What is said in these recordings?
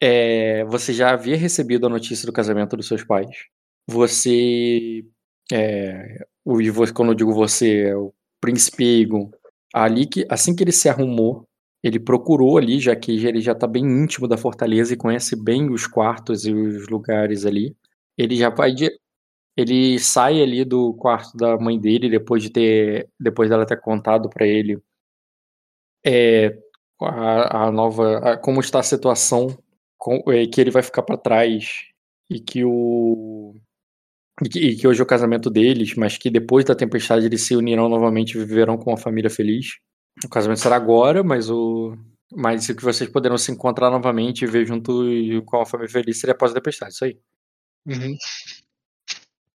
é, você já havia recebido a notícia do casamento dos seus pais. Você. É, o, quando eu digo você, é o príncipe Egon. Ali que, assim que ele se arrumou, ele procurou ali, já que ele já está bem íntimo da fortaleza e conhece bem os quartos e os lugares ali. Ele já vai de, ele sai ali do quarto da mãe dele depois de ter depois dela ter contado para ele é, a, a nova a, como está a situação com, é, que ele vai ficar para trás e que o e que, e que, hoje é o casamento deles, mas que depois da tempestade eles se unirão novamente e viverão com uma família feliz. O casamento será agora, mas o mas o que vocês poderão se encontrar novamente e ver junto com a família feliz seria após a tempestade, isso aí. Uhum.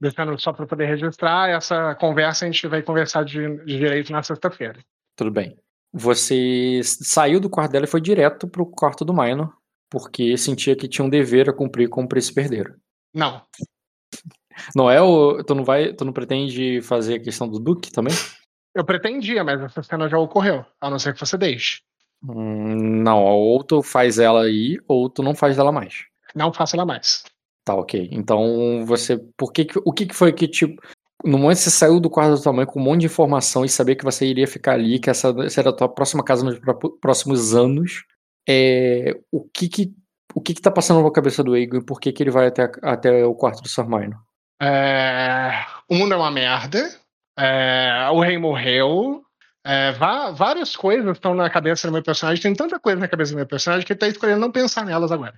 Deixando só para poder registrar, essa conversa a gente vai conversar de, de direito na sexta-feira. Tudo bem. Você saiu do quarto dela e foi direto pro quarto do Minor, porque sentia que tinha um dever a cumprir com o príncipe herdeiro. Não. Não é o. Tu não vai. Tu não pretende fazer a questão do Duque também? Eu pretendia, mas essa cena já ocorreu, a não ser que você deixe. Hum, não, ou tu faz ela aí, ou tu não faz dela mais. Não faça ela mais. Tá, ok. Então você. Por que, o que, que foi que, tipo. No momento que você saiu do quarto da tua mãe com um monte de informação e saber que você iria ficar ali, que essa, essa era a tua próxima casa nos próximos anos, é, o que que. O que que tá passando na cabeça do Egon e por que que ele vai até, até o quarto do Sr. Minor? É, o mundo é uma merda. É, o rei morreu. É, várias coisas estão na cabeça do meu personagem. Tem tanta coisa na cabeça do meu personagem que ele tá escolhendo não pensar nelas agora.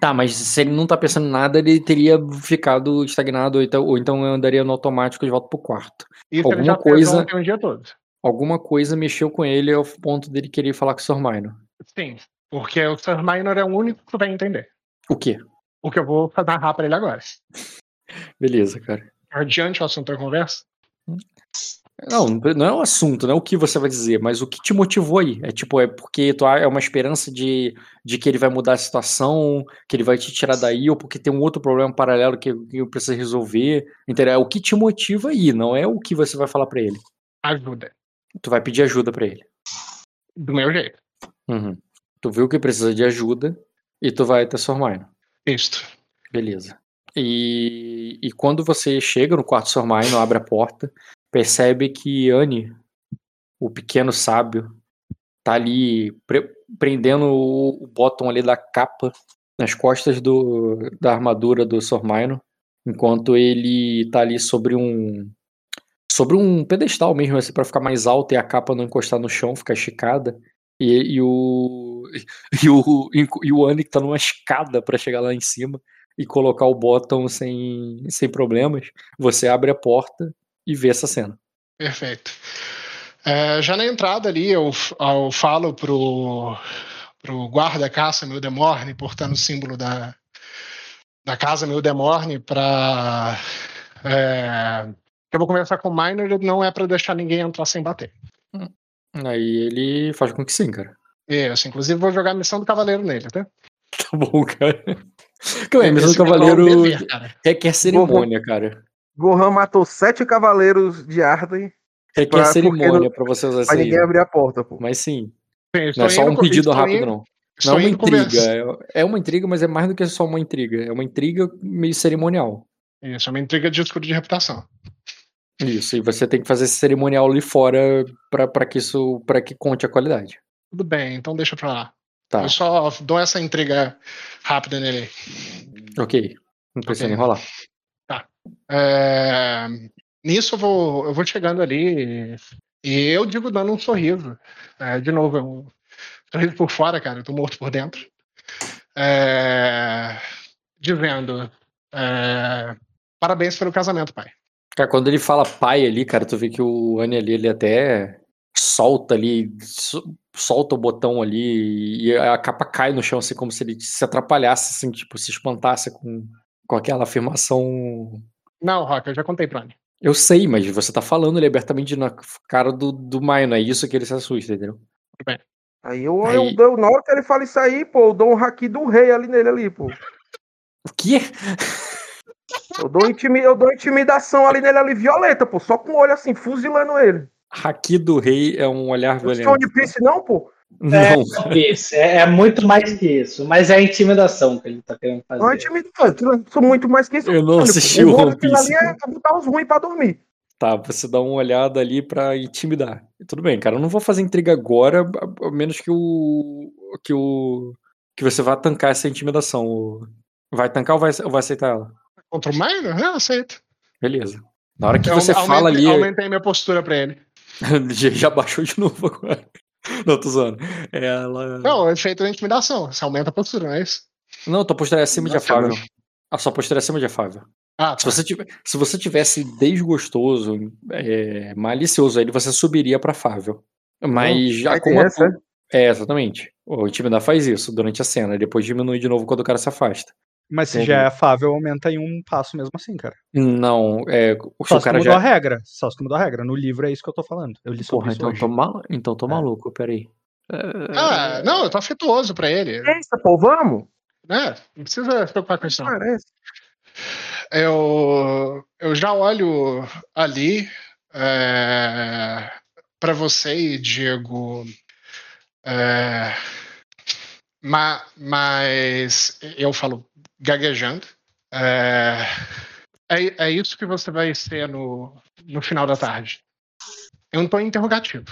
Tá, mas se ele não tá pensando em nada, ele teria ficado estagnado, ou então, ou então andaria no automático de volta pro quarto. Isso alguma ele já coisa, um dia todo. Alguma coisa mexeu com ele ao ponto dele querer falar com o Sr. Minor. Sim, porque o Sr. Minor é o único que vai entender. O quê? O que eu vou narrar pra ele agora. Beleza, cara. Adiante o assunto da conversa? Não, não é o assunto, não é o que você vai dizer, mas o que te motivou aí. É tipo, é porque tu é uma esperança de, de que ele vai mudar a situação, que ele vai te tirar daí, ou porque tem um outro problema paralelo que, que precisa resolver. Entendeu? É o que te motiva aí, não é o que você vai falar para ele. Ajuda. Tu vai pedir ajuda para ele. Do meu jeito. Uhum. Tu viu que precisa de ajuda e tu vai transformar. Isto. Beleza. E, e quando você chega no quarto do Sormaino, abre a porta, percebe que Anne, o pequeno sábio, tá ali pre prendendo o, o bottom ali da capa nas costas do, da armadura do Sormaino, enquanto ele tá ali sobre um sobre um pedestal mesmo, assim, para ficar mais alto e a capa não encostar no chão, ficar esticada. E, e o e o e o que tá numa escada para chegar lá em cima e colocar o bottom sem, sem problemas. Você abre a porta e ver essa cena. Perfeito. É, já na entrada ali, eu, eu falo pro, pro guarda-caça meu Demorne, portando o símbolo da, da casa meu Demorne, para é, eu vou conversar com o Miner, não é para deixar ninguém entrar sem bater. Aí ele faz com que sim, cara. Isso, inclusive vou jogar a missão do cavaleiro nele, tá? Tá bom, cara. Calma aí, missão do cavaleiro requer cerimônia, cara. Gohan matou sete cavaleiros de Arden. É que é cerimônia pra você usar Pra ninguém abrir a porta, pô. Mas sim. sim não é só um pedido rápido, não. Não é uma intriga. É, é uma intriga, mas é mais do que só uma intriga. É uma intriga meio cerimonial. Isso, é uma intriga de escudo de reputação. Isso, e você tem que fazer esse cerimonial ali fora para que isso para que conte a qualidade. Tudo bem, então deixa pra lá. Tá. Eu só dou essa intriga rápida nele. Ok. Não precisa okay. nem rolar. É, nisso eu vou, eu vou chegando ali e eu digo dando um sorriso. É, de novo, é um sorriso por fora, cara, eu tô morto por dentro. É, dizendo: é, parabéns pelo casamento, pai. Cara, quando ele fala pai ali, cara, tu vê que o Annie ali, ele até solta ali, solta o botão ali e a capa cai no chão, assim, como se ele se atrapalhasse, assim, tipo, se espantasse com, com aquela afirmação. Não, Rock, eu já contei pra ele. Eu sei, mas você tá falando ele abertamente na cara do, do Maio, não é isso que ele se assusta, entendeu? Tudo bem. Aí eu, aí eu, na hora que ele fala isso aí, pô, eu dou um haki do rei ali nele ali, pô. O quê? Eu dou, intimi, eu dou intimidação ali nele ali, violenta, pô, só com o olho assim, fuzilando ele. Haki do rei é um olhar violento. Não é One Piece não, pô? É, Não. talvez. É, é muito mais que isso. Mas é a intimidação que ele tá querendo fazer. Não é intimidante, eu sou muito mais que isso. Eu não assisti o One Piece. ali é botar os ruins pra dormir. Tá, você dá uma olhada ali pra intimidar. Tudo bem, cara. Eu não vou fazer intriga agora, a menos que o. que o. que você vá tancar essa intimidação. Vai tancar ou vai, ou vai aceitar ela? Contra o Minor? Eu aceito. Beleza. Na hora que Eu você aumentei- fala ali. Aumentei minha postura pra ele. já já baixou de novo agora. Não, tô zoando. Ela. Não, o efeito da intimidação. Você aumenta a postura, não é isso? Não, tua postura é acima de Nossa, afável. A sua postura é acima de afável. Ah, Se tá. você, tive- se você tivesse desgostoso, é, malicioso, aí você subiria pra afável. Mas já tem como essa, É, exatamente. O intimidar faz isso durante a cena, e depois diminui de novo quando o cara se afasta. Mas se Entendi. já é afável, aumenta em um passo mesmo assim, cara. Não, é. O Só se cara mudou a já. regra. Só se mudou a regra. No livro é isso que eu tô falando. Eu li sobre Porra, isso então hoje. tô, mal... então tô É. maluco, peraí. Ah, não, eu tô afetuoso pra ele. É isso, pô, vamos? Né? Não precisa se preocupar com isso, não. Parece. Eu, eu já olho ali é, para você e Diego. é, ma- mas eu falo gaguejando. É, é, é isso que você vai ser no, no final da tarde. Eu não tô interrogativo.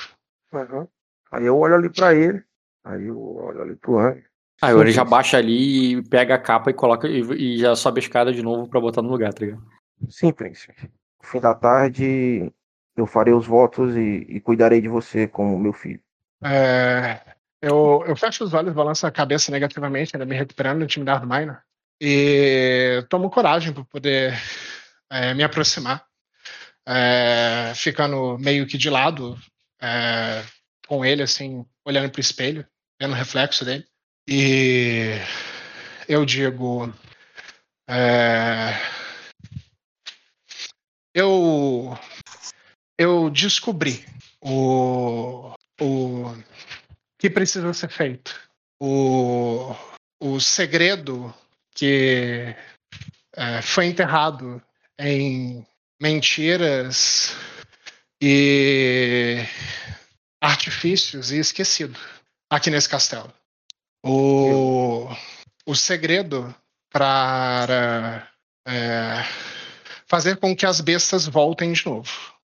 Aham. Aí eu olho ali pra ele. Aí eu olho ali pro Anjo. Aí ele já baixa ali e pega a capa e coloca e, e já sobe a escada de novo pra botar no lugar, tá ligado? Sim, príncipe. No fim da tarde, eu farei os votos e, e cuidarei de você como meu filho. É, eu, eu fecho os olhos, balanço a cabeça negativamente, ainda me recuperando do intimidar do Minor. E tomo coragem para poder é, me aproximar, é, ficando meio que de lado é, com ele, assim, olhando para o espelho, vendo o reflexo dele. E eu digo. é, eu eu descobri o, o que precisa ser feito. O, o segredo que é, foi enterrado em mentiras e artifícios e esquecido aqui nesse castelo. O, o segredo para é, fazer com que as bestas voltem de novo.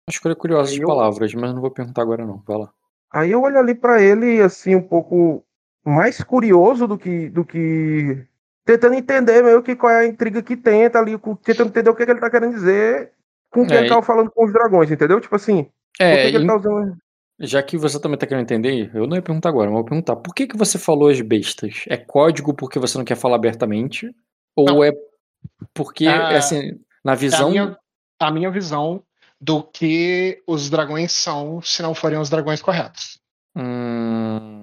Acho que ele é curioso de Eu- palavras, mas não vou perguntar agora não. Vai lá. Aí eu olho ali pra ele, assim, um pouco mais curioso do que. Do que... Tentando entender meio que qual é a intriga que tenta ali, tentando entender o que, que ele tá querendo dizer com o que É, ele tava falando com os dragões, entendeu? Tipo assim, por É, que, que ele tá usando. já que você também tá querendo entender, eu não ia perguntar agora, mas eu vou perguntar. Por que, que você falou as bestas? É código porque você não quer falar abertamente? Ou Não. é porque, Ah, assim, na É visão... a minha, a minha visão do que os dragões são se não forem os dragões corretos. Hum,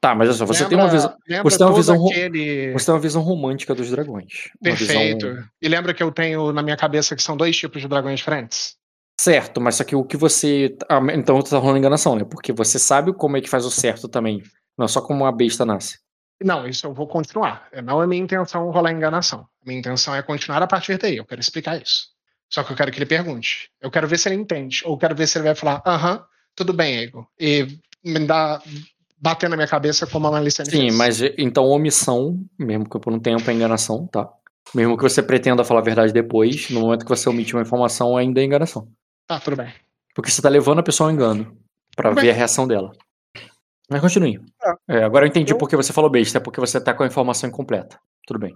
Tá, mas olha só, você tem uma Lembra- visão... lembra você tem uma visão aquele... Você tem uma visão romântica dos dragões. Perfeito. visão- E lembra que eu tenho na minha cabeça que são dois tipos de dragões diferentes? Certo, mas só que o que você. ah, Então você tá rolando enganação, né? Porque você sabe como é que faz o certo também. Não é só como uma besta nasce. Não, isso eu vou continuar. Não é minha intenção rolar enganação. Minha intenção é continuar a partir daí. Eu quero explicar isso. Só que eu quero que ele pergunte. Eu quero ver se ele entende. Ou quero ver se ele vai falar, aham, tudo bem, Ego. E me dá. Bater na minha cabeça como a Malicene Sim, fez. mas então omissão, mesmo que por um tempo é enganação, tá? Mesmo que você pretenda falar a verdade depois, no momento que você omite uma informação, ainda é enganação. Tá, tudo bem. Porque você tá levando a pessoa ao engano. Pra Tudo ver bem. a reação dela. Mas continue. Tá. É, agora eu entendi Eu- por que você falou besta, é porque você tá com a informação incompleta. Tudo bem.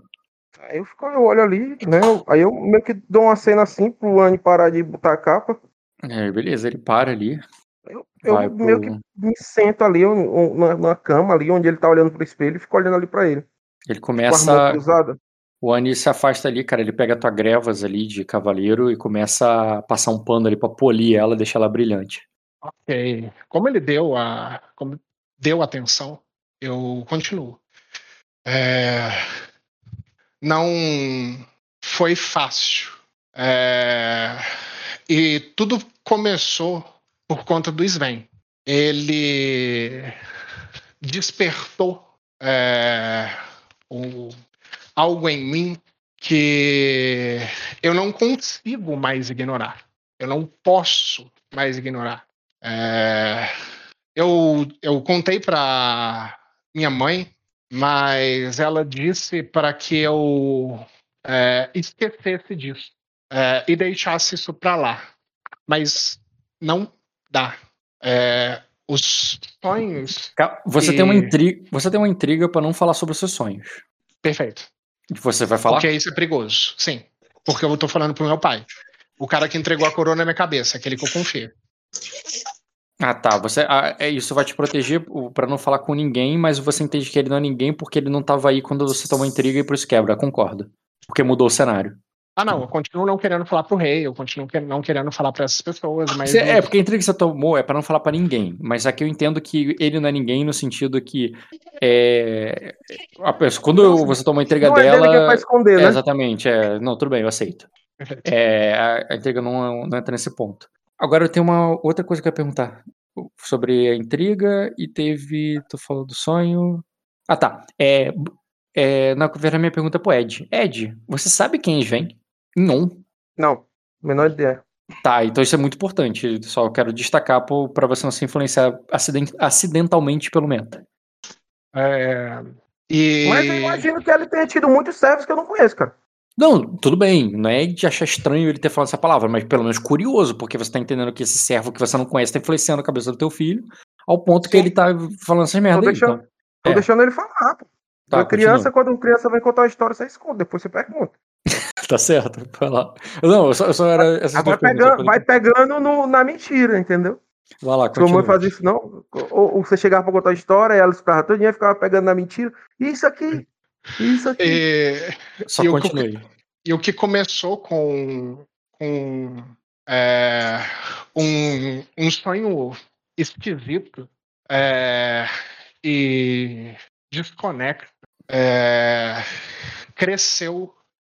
Aí eu, fico, eu olho ali, né? Aí eu meio que dou uma cena assim pro Anne parar de botar a capa. É, beleza, ele para ali. Eu, Vai meio pro- que me sento ali eu- na, na cama ali, onde ele tá olhando pro espelho e fico olhando ali pra ele. Ele começa. O Ani se afasta ali, cara. Ele pega a tua grevas ali de cavaleiro e começa a passar um pano ali pra polir ela, deixar ela brilhante. Ok. Como ele deu a. Como deu atenção, eu continuo. É, Não foi fácil. É, E tudo começou por conta do Sven. Ele despertou é, o- algo em mim que eu não consigo mais ignorar. Eu não posso mais ignorar. É, Eu, eu contei pra minha mãe, mas ela disse para que eu é, esquecesse disso é, e deixasse isso pra lá. Mas não dá. É, os sonhos. Você E- tem uma intriga, você tem uma intriga para não falar sobre os seus sonhos. Perfeito. Você vai falar? Porque isso é perigoso. Sim. Porque eu tô falando pro meu pai. O cara que entregou a coroa na minha cabeça, aquele que eu confio. Ah, tá. Você, ah, é isso vai te proteger para não falar com ninguém, mas você entende que ele não é ninguém porque ele não tava aí quando você tomou intriga e por isso quebra. Concordo. Porque mudou o cenário. Ah, não, eu continuo não querendo falar pro rei, eu continuo não querendo falar pra essas pessoas, mas. É, porque a intriga que você tomou é para não falar para ninguém. Mas aqui eu entendo que ele não é ninguém no sentido que. É, pessoa- quando você toma a intriga Não é dele que é dela. esconder, É, né? exatamente. É, não, tudo bem, eu aceito. É, a, a intriga não, não entra nesse ponto. Agora eu tenho uma outra coisa que eu ia perguntar sobre a intriga e teve. Tu falou do sonho. Ah, tá. É, é, na verdade, a minha pergunta é pro Ed. Ed, você sabe quem vêm? Não. Não, menor ideia. Tá, então isso é muito importante. Só quero destacar para você não se influenciar aciden- acidentalmente pelo meta. É, E. Mas eu imagino que ele tenha tido muitos servos que eu não conheço, cara. Não, tudo bem, não é de achar estranho ele ter falado essa palavra, mas pelo menos curioso, porque você tá entendendo que esse servo que você não conhece tá influenciando a cabeça do teu filho, ao ponto que Sim. ele tá falando essas merda aí. deixando- Então. Tô É. deixando ele falar, pô. Tá, criança, continua. quando criança vem contar uma história, você esconde, depois você pergunta. Tá certo, vai lá. Não, eu só, eu só era essas Agora pegando, vai pegando no- na mentira, entendeu? Vai lá, Sua mãe continua. fazia isso, não. Ou, ou você chegava pra contar a história, e ela escutava todinha e ficava pegando na mentira. Isso aqui, isso aqui. E, Só e o que eu- continue. e o que começou com, com é, um, um sonho esquisito é, e desconecto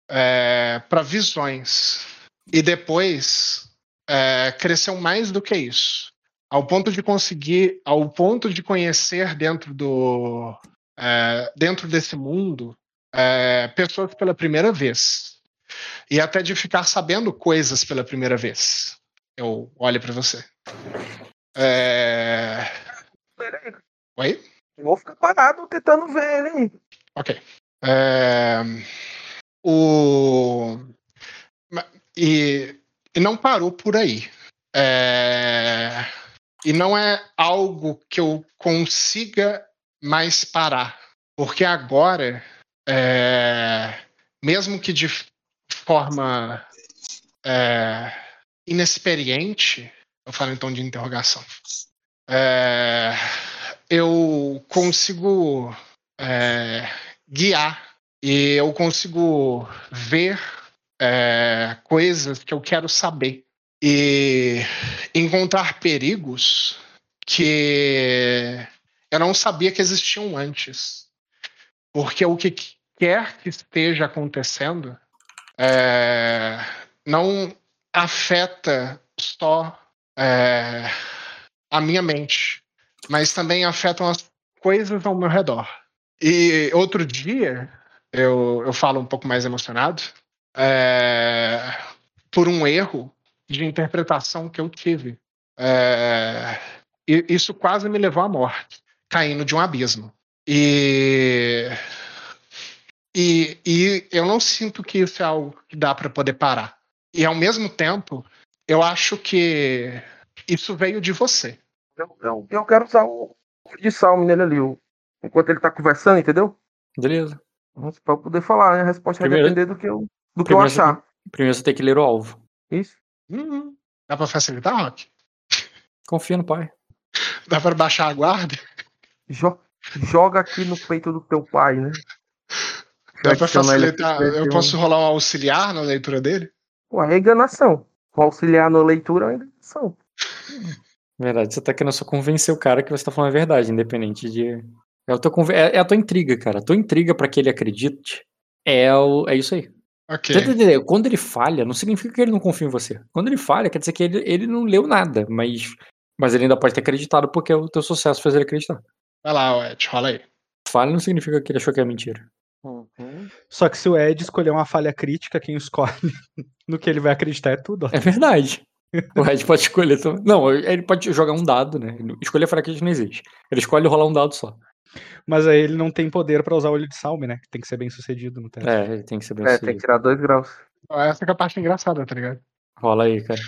é, para visões e depois é, cresceu mais do que isso ao ponto de conseguir ao ponto de conhecer dentro do é, dentro desse mundo é, pessoas pela primeira vez e até de ficar sabendo coisas pela primeira vez. Eu olho para você. É... Oi? eu vou ficar parado tentando ver ele. Ok. É, O... E... e não parou por aí. É, E não é algo que eu consiga mais parar. Porque agora, é, mesmo que de forma é, inexperiente, eu falo em tom de interrogação, é, eu consigo é, guiar e eu consigo ver é, coisas que eu quero saber e encontrar perigos que eu não sabia que existiam antes. Porque o que quer que esteja acontecendo é, não afeta só é, a minha mente, mas também afetam as coisas ao meu redor. E outro dia, eu, eu falo um pouco mais emocionado, é, por um erro de interpretação que eu tive. É, e isso quase me levou à morte, caindo de um abismo. E, e, e eu não sinto que isso é algo que dá para poder parar. E ao mesmo tempo, eu acho que isso veio de você. Eu, eu, eu quero usar o de salmo nele ali, o- enquanto ele tá conversando, entendeu? Beleza. Pra eu poder falar, né? A resposta vai Primeiro- depender do que eu, do que eu achar. Primeiro você tem que ler o alvo. Isso. Uhum. Dá para facilitar, Rock? Confia no pai. Dá para baixar a guarda? Jo- joga aqui no peito do teu pai, né? Dá aqui, facilitar? vai Eu um- posso rolar um auxiliar na leitura dele? Pô, é enganação. O auxiliar na leitura é enganação. Verdade, você tá querendo só convencer o cara que você tá falando a verdade, independente de. É, o teu conven- é- é a tua intriga, cara. A tua intriga pra que ele acredite é, o... é isso aí. Quando ele falha, não significa que ele não confia em você. Quando ele falha, quer dizer que ele, ele não leu nada, mas, mas ele ainda pode ter acreditado porque o teu sucesso fez ele acreditar. Vai lá, Ed, rola aí. Falha não significa que ele achou que é mentira. Só que se o Ed escolher uma falha crítica, quem escolhe no que ele vai acreditar é tudo. ó. É verdade. O Red pode escolher. Não, ele pode jogar um dado, né? Escolher fraqueza não existe. Ele escolhe rolar um dado só. Mas aí ele não tem poder pra usar o olho de salme, né? Tem que ser bem sucedido no teste. É, ele tem que ser bem É, tem sucedido. que tirar dois graus. Essa é a parte engraçada, tá ligado? Rola aí, cara.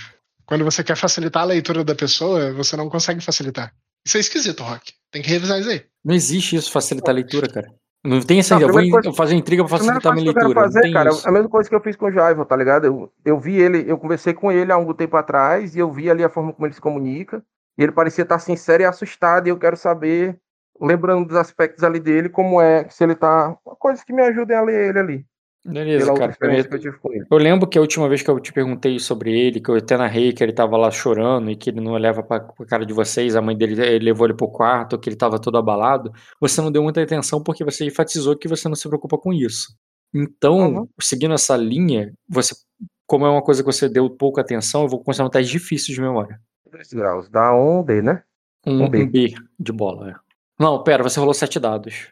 Quando você quer facilitar a leitura da pessoa, você não consegue facilitar. Isso é esquisito, Rock. Tem que revisar isso aí. Não existe isso, facilitar a leitura, cara. Não tem essa Não. Eu vou coisa- fazer intriga pra facilitar a minha que eu quero leitura. fazer, tem cara, isso. é a mesma coisa que eu fiz com o Jaivo, tá ligado? Eu, eu vi ele, eu conversei com ele há algum tempo atrás e eu vi ali a forma como ele se comunica. E ele parecia estar sincero e assustado. E eu quero saber, lembrando dos aspectos ali dele, como é, se ele tá. Coisas que me ajudem a ler ele ali. Beleza, cara. eu. Eu lembro que a última vez que eu te perguntei sobre ele, que eu até narrei que ele tava lá chorando e que ele não olhava pra, pra cara de vocês, a mãe dele ele levou ele pro quarto, que ele tava todo abalado, você não deu muita atenção porque você enfatizou que você não se preocupa com isso. Então, Uhum. seguindo essa linha, você, como é uma coisa que você deu pouca atenção, eu vou considerar um teste difícil de memória. Dois graus. Dá um D, né? Um, Um B. um B de bola, é. Não, pera, você rolou sete dados.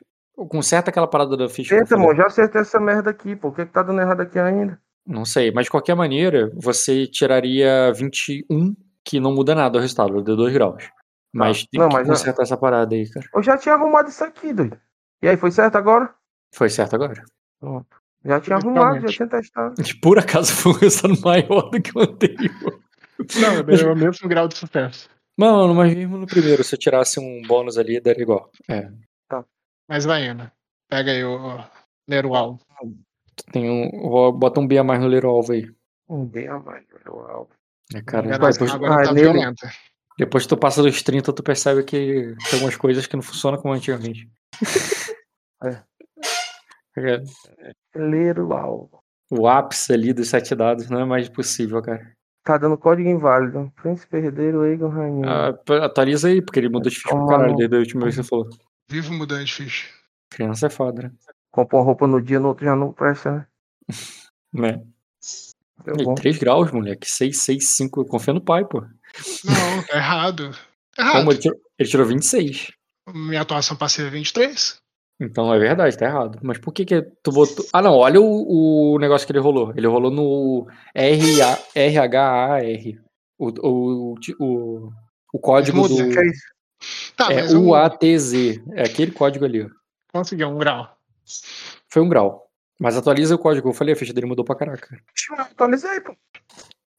Conserta aquela parada da ficha. Eita, amor, já acertei essa merda aqui. O que, que tá dando errado aqui ainda? Não sei, mas de qualquer maneira, você tiraria 21, que não muda nada o resultado, deu 2 graus. Mas tem Não, que mas consertar essa parada aí, cara. Eu já tinha arrumado isso aqui, doido. E aí, foi certo agora? Foi certo agora. Pronto. Já tinha arrumado, já tinha testado. Que por acaso foi um resultado maior do que o anterior. Não, é o mesmo grau de sucesso. Mano, mas mesmo no primeiro, se eu tirasse um bônus ali, daria igual. É. Mas vai indo. Pega aí o Lerual. Tem um. Vou botar um B a mais no Leiro Alvo aí. Um D a mais, velho. Uau. É, cara, Agora, depois, agora Ah, tá violenta. depois que tu passa dos 30, tu percebe que tem algumas coisas que não funcionam como antigamente. É. É. Ler o alvo. O ápice ali dos sete dados não é mais possível, cara. Tá dando código inválido. Príncipe herdeiro, Egon Rainha. Ah, atualiza aí, porque ele mudou de ficha pra Toma caralho desde a última vez que você falou. Vivo mudando de ficha. Criança é foda, né? Compra uma roupa no dia, no outro já não presta, né? né? Deu E bom. 3 graus, moleque. 6, 6, 5. Confia no pai, pô. Não, tá errado. Tá errado. Como ele tirou, ele tirou 26. Minha atuação passiva é 23. Então é verdade, tá errado. Mas por que que tu botou. Ah, não, olha o, o negócio que ele rolou. Ele rolou no RHAR. O, o, o, o código Muda, do. Que é isso? Tá, É um, UATZ. É aquele código ali, conseguiu um grau. Foi um grau. Mas atualiza o código. Eu falei, a ficha dele mudou pra caraca. Deixa eu atualizar pô.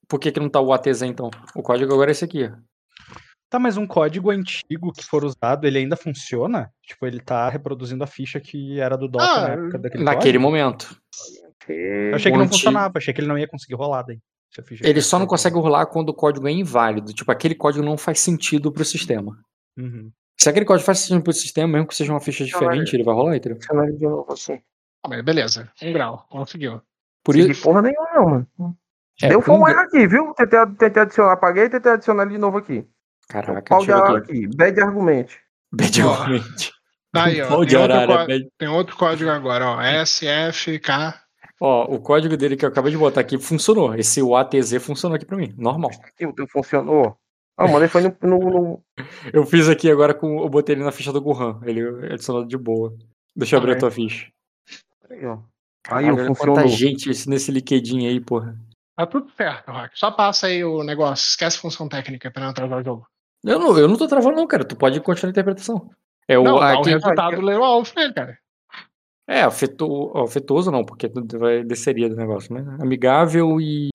Por que, que não tá o ATZ então? O código agora é esse aqui, ó. Tá, mas um código antigo que for usado, ele ainda funciona? Tipo, ele tá reproduzindo a ficha que era do Dota Ah, na época daquele Naquele código? momento. Eu achei que não funcionava, achei que ele não ia conseguir rolar daí. Ele só não consegue rolar quando o código é inválido. Tipo, aquele código não faz sentido pro sistema. Uhum. Se aquele código faz sentido pro sistema, mesmo que seja uma ficha diferente, ele vai rolar, entendeu? Aqui. Ah, mas beleza. Um grau. Conseguiu. Por isso. porra nenhuma, não, mano. É, Deu foi um erro aqui, viu? Tentei, tentei adicionar, apaguei e tentei adicionar ele de novo aqui. Caraca, Pau de eu aqui. Bad argumente. Bad argument. Tá aí, ó. Tem outro, arara, có- bad- tem outro código agora, ó. SFK. Ó, o código dele que eu acabei de botar aqui funcionou. Esse UATZ funcionou aqui pra mim. Normal. Aqui, o teu funcionou. Ah, mano, ele foi no. no, no... Eu fiz aqui agora com. Eu botei ele na ficha do Gohan. Ele adicionou de boa. Deixa eu abrir a Ah, é. tua ficha. Aí, ó. Aí, olha funcionou. quanta gente esse- nesse liquidinho aí, porra. Tá tudo certo, Rock. Só passa aí o negócio. Esquece função técnica pra não atrasar o jogo. Eu não, eu não tô travando, não, cara. Tu pode continuar a interpretação. É o. não, o aqui- resultado do Leroy Alves pra ele, cara. É, afeto, afetoso não, porque vai desceria do negócio, né? Amigável e.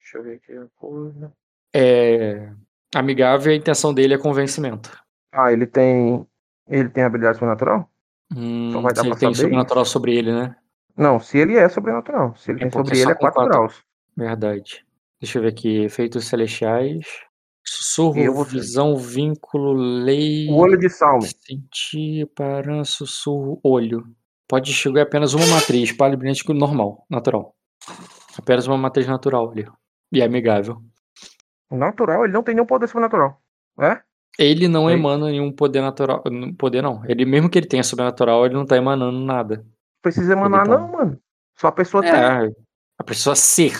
Deixa eu ver aqui a coisa. É, amigável, a intenção dele é convencimento. Ah, ele tem. Ele tem habilidade sobrenatural? Hum, Então vai dar se ele tem sobrenatural sobre ele, né? Não, se ele é sobrenatural. Se ele É tem sobre ele, é com 4 quatro. graus. Verdade. Deixa eu ver aqui. Efeitos celestiais. Sussurro, Eu visão, vínculo, lei. O olho de salme. Sentir, paran, sussurro, olho. Pode enxergar apenas uma matriz, palha brilhante normal, natural. Apenas uma matriz natural ali. E é amigável. Natural, ele não tem nenhum poder sobrenatural. É? Ele não Ei. emana nenhum poder natural. Poder não. Ele, mesmo que ele tenha sobrenatural, ele não tá emanando nada. Precisa emanar, tá- não, mano. Só a pessoa tem. É, a pessoa ser.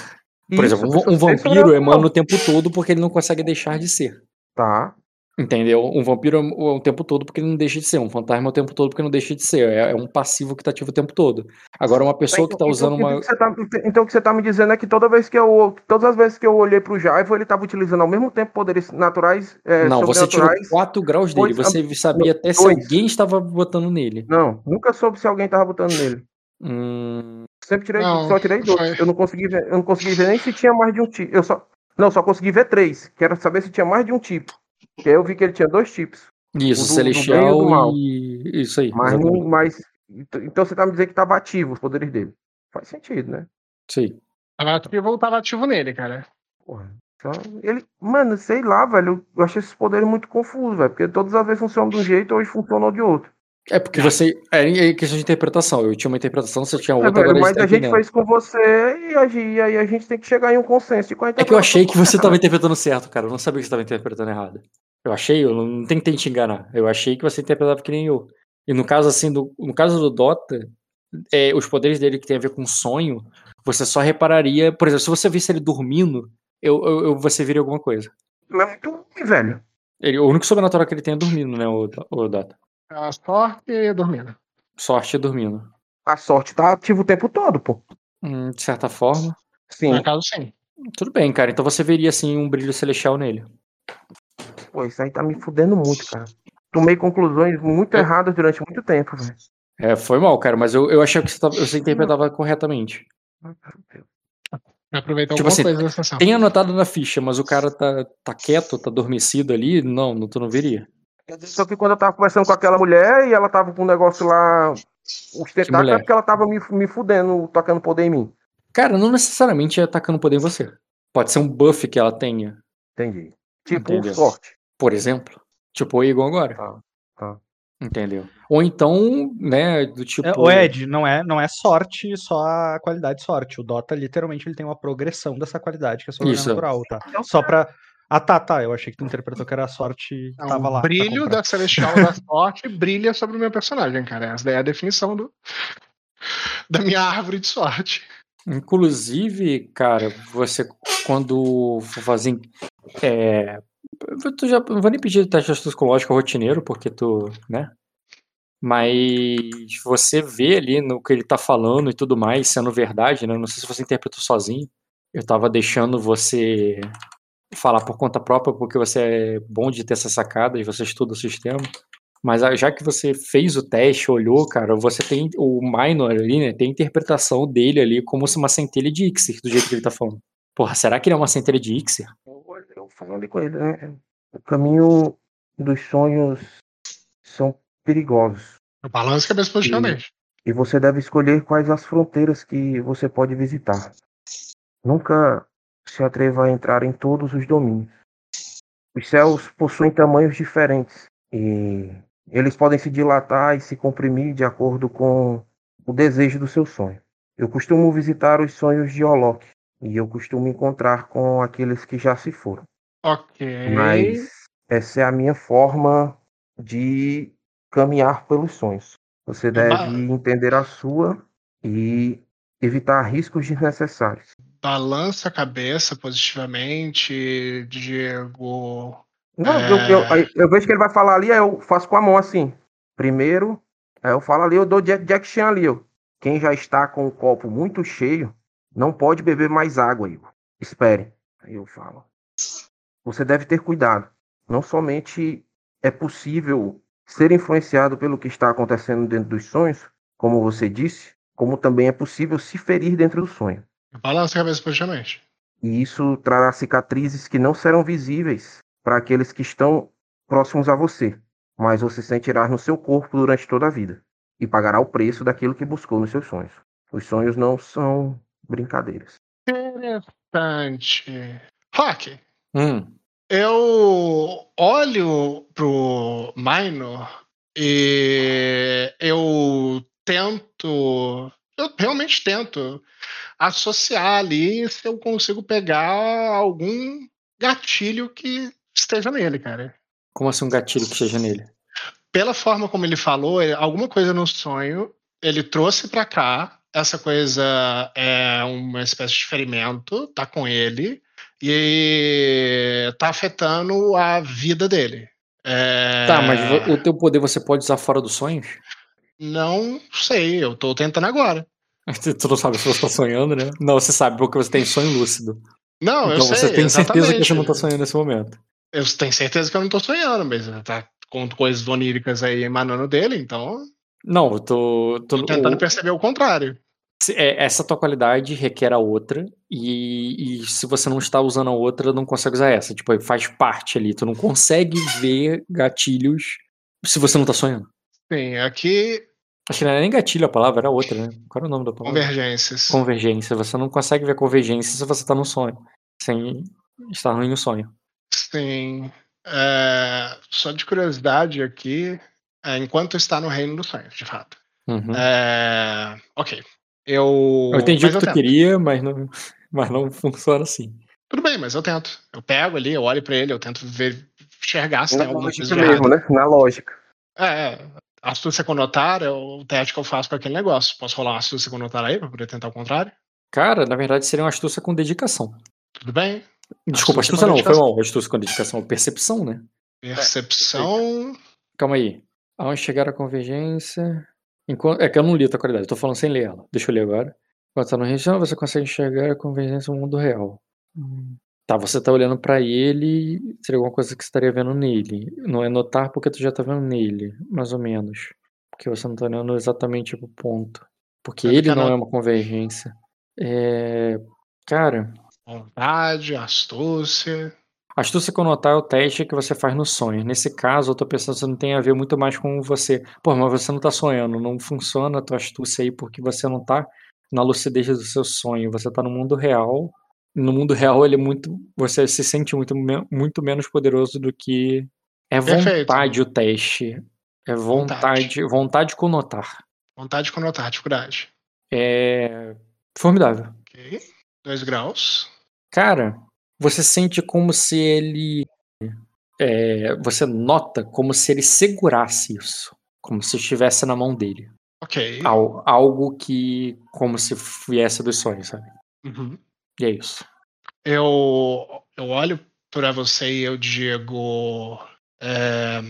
Por Isso, exemplo, um, um ser vampiro sobrenatural. emana o tempo todo porque ele não consegue deixar de ser. Tá. Entendeu? Um vampiro é o tempo todo porque ele não deixa de ser. Um fantasma é o tempo todo porque não deixa de ser. É, é um passivo que tá ativo o tempo todo. Agora, uma pessoa que tá Então, usando então, uma. que tá- então o que você tá me dizendo é que toda vez que eu. Todas as vezes que eu olhei pro Jaivo, ele tava utilizando ao mesmo tempo poderes naturais. é, Não, você tirou sobrenaturais. 4 graus dele. Dois- Você sabia até se alguém estava botando nele. Não, nunca soube se alguém tava botando nele. Hum, Sempre tirei, Não, só tirei dois. foi. Eu não consegui ver, eu não consegui ver nem se tinha mais de um tipo. Eu só, não, só consegui ver três. Quero saber se tinha mais de um tipo. Porque aí eu vi que ele tinha dois tipos. isso, do- do celestial e do mal. e. Isso aí. Mas não, mas então então você tá me dizendo que tava ativo os poderes dele. Faz sentido, né? Isso aí. Tava ativo ou tava ativo nele, cara. Porra. Então, ele, mano, sei lá, velho. Eu achei esses poderes muito confusos, velho. Porque todas as vezes funcionam de um jeito, hoje funcionam de outro. É porque você. É é questão de interpretação. Eu tinha uma interpretação, você tinha É, outra, velho, agora mas tá a gente fez com você e, aí a gente tem que chegar em um consenso. É que eu achei que você interpretação tava interpretando certo, cara. Eu não sabia que você tava interpretando errado. Eu achei, eu não tentei te enganar. Eu achei que você interpretava que nem eu. E no caso, assim, do, no caso do Dota, é, os poderes dele que tem a ver com sonho, você só repararia. Por exemplo, se você visse ele dormindo, eu, eu, eu- você viria alguma coisa. Não é muito ruim, velho. Ele, o único sobrenatural que ele tem é dormindo, né, o, o Dota. A sorte e dormindo. Sorte é dormindo. A sorte tá ativa o tempo todo, pô. Hum, de certa forma. Sim. No caso, sim. Tudo bem, cara. Então você veria, assim, um brilho celestial nele. Pô, isso aí tá me fudendo muito, cara. Tomei conclusões muito Eu- erradas durante muito tempo, velho. É, foi mal, cara, mas eu, eu achei que você, tava- você interpretava corretamente. Aproveitar Tipo alguma assim, coisa. Tem anotado na ficha, mas o cara tá, tá quieto, tá adormecido ali, não, não tu não veria. Só que quando eu tava conversando com aquela mulher e ela tava com um negócio lá, os tentáculos, é porque ela tava me, me fudendo, tocando poder em mim. Cara, não necessariamente é atacando poder em você. Pode ser um buff que ela tenha, Entendi. Tipo, Entendeu. sorte. por exemplo. Tipo o Egon agora. Tá, tá. Entendeu? Ou então, né, do tipo. É, o Ed, não é, não é sorte só a qualidade sorte. O Dota, literalmente, ele tem uma progressão dessa qualidade que é sobrenatural, tá? Só pra. Ah, tá, tá. Eu achei que tu interpretou que era a sorte que tava o lá. pra brilho comprar. da Celestial da sorte brilha sobre o meu personagem, cara. Essa daí é a definição do, da minha árvore de sorte. Inclusive, cara, você quando for fazer. É, tu já, não vou nem pedir teste astrológico rotineiro, porque tu. né? Mas você vê ali no que ele tá falando e tudo mais, sendo verdade, né? Não sei se você interpretou sozinho. Eu tava deixando você falar por conta própria, porque você é bom de ter essa sacada e você estuda o sistema. Mas ah, já que você fez o teste, olhou, cara, você tem o minor ali, né? Tem a interpretação dele ali como se uma centelha de Ixir, do jeito que ele tá falando. Porra, será que ele é uma centelha de Ixir? Eu, eu falei com ele, né? O caminho dos sonhos são perigosos. Eu balanço a cabeça positivamente. E você deve escolher quais as fronteiras que você pode visitar. Nunca se atreva a entrar em todos os domínios. Os céus possuem tamanhos diferentes e eles podem se dilatar e se comprimir de acordo com o desejo do seu sonho. Eu costumo visitar os sonhos de Olok e eu costumo encontrar com aqueles que já se foram. Ok. Mas essa é a minha forma de caminhar pelos sonhos. Você deve Ba- entender a sua e evitar riscos desnecessários. Balança a cabeça positivamente, Diego. Não, É. eu, eu- aí eu vejo que ele vai falar ali, aí eu faço com a mão assim. Primeiro, aí eu falo ali, eu dou Jack, Jack Chan ali. Ó. Quem já está com o copo muito cheio, não pode beber mais água, Igor. Espere. Aí eu falo. Você deve ter cuidado. Não somente é possível ser influenciado pelo que está acontecendo dentro dos sonhos, como você disse, como também é possível se ferir dentro do sonho. Balança a cabeça positivamente. E isso trará cicatrizes que não serão visíveis para aqueles que estão próximos a você, mas você sentirá no seu corpo durante toda a vida e pagará o preço daquilo que buscou nos seus sonhos. Os sonhos não são brincadeiras. Interessante. Rock, Hum, eu olho pro Minor e eu tento. Eu realmente tento associar ali se eu consigo pegar algum gatilho que esteja nele, cara. como assim um gatilho que seja nele? Pela forma como ele falou, alguma coisa no sonho ele trouxe pra cá. Essa coisa é uma espécie de ferimento, tá com ele e tá afetando a vida dele. É... Tá, mas o teu poder você pode usar fora dos sonhos? Não sei, eu tô tentando agora. Tu não sabe se você tá sonhando, né? Não, você sabe porque você tem sonho lúcido. Não, então eu sei. você tem exatamente. certeza que você não tá sonhando nesse momento. Eu tenho certeza que eu não tô sonhando, mas tá com coisas oníricas aí emanando dele, então. Não, eu tô. tô, tô tentando o... perceber o contrário. É, essa tua qualidade requer a outra, e, e, se você não está usando a outra, não consegue usar essa. Tipo, faz parte ali. Tu não consegue ver gatilhos se você não tá sonhando. Sim, aqui. Acho que não era nem gatilho a palavra, era outra, né? Qual era o nome da palavra? Convergências. Convergência. Você não consegue ver convergência se você tá no sonho. Sem estar ruim no sonho. Sim. É, só de curiosidade aqui, é, enquanto está no reino dos sonhos, de fato. Uhum. É, ok. Eu. Eu entendi o que eu tu tento. queria, mas não, mas não funciona assim. Tudo bem, mas eu tento. Eu pego ali, eu olho pra ele, eu tento ver, enxergar se Na tem alguma coisa mesmo, errado. né? Na lógica. É, astúcia com notar é o teste que eu faço para aquele negócio. Posso rolar uma astúcia com notar aí pra poder tentar o contrário? Cara, na verdade seria uma astúcia com dedicação. Tudo bem? Desculpa, Astúcia astúcia com não, foi mal. Astúcia com dedicação. Percepção, né? Percepção. Calma aí. Ao chegar à convergência. Enquanto... É que eu não li a tua qualidade, eu tô falando sem ler ela. Deixa eu ler agora. Enquanto tá no região, você consegue enxergar a convergência no mundo real. Hum. Tá, você tá olhando pra ele, seria alguma coisa que você estaria vendo nele. Não é notar porque tu já tá vendo nele, mais ou menos. Porque você não tá olhando exatamente pro ponto. Porque Vai ele ficar não é uma convergência. É. Cara, Vontade, astúcia. Astúcia com notar é o teste que você faz no sonho. Nesse caso, eu tô pensando que não tem a ver muito mais com você. Pô, mas você não tá sonhando. Não funciona a tua astúcia aí porque você não tá na lucidez do seu sonho. Você tá no mundo real. No mundo real, ele é muito. Você se sente muito, muito menos poderoso do que. É Perfeito. vontade o teste. É vontade. Vontade com notar. Vontade com notar, dificuldade. É. Formidável. Ok. Dois graus. Cara, você sente como se ele. é, você nota como se ele segurasse isso. Como se estivesse na mão dele. Ok. Al- algo que. Como se viesse dos sonhos, sabe? Uhum. E é isso. Eu, eu olho para você e eu digo: é,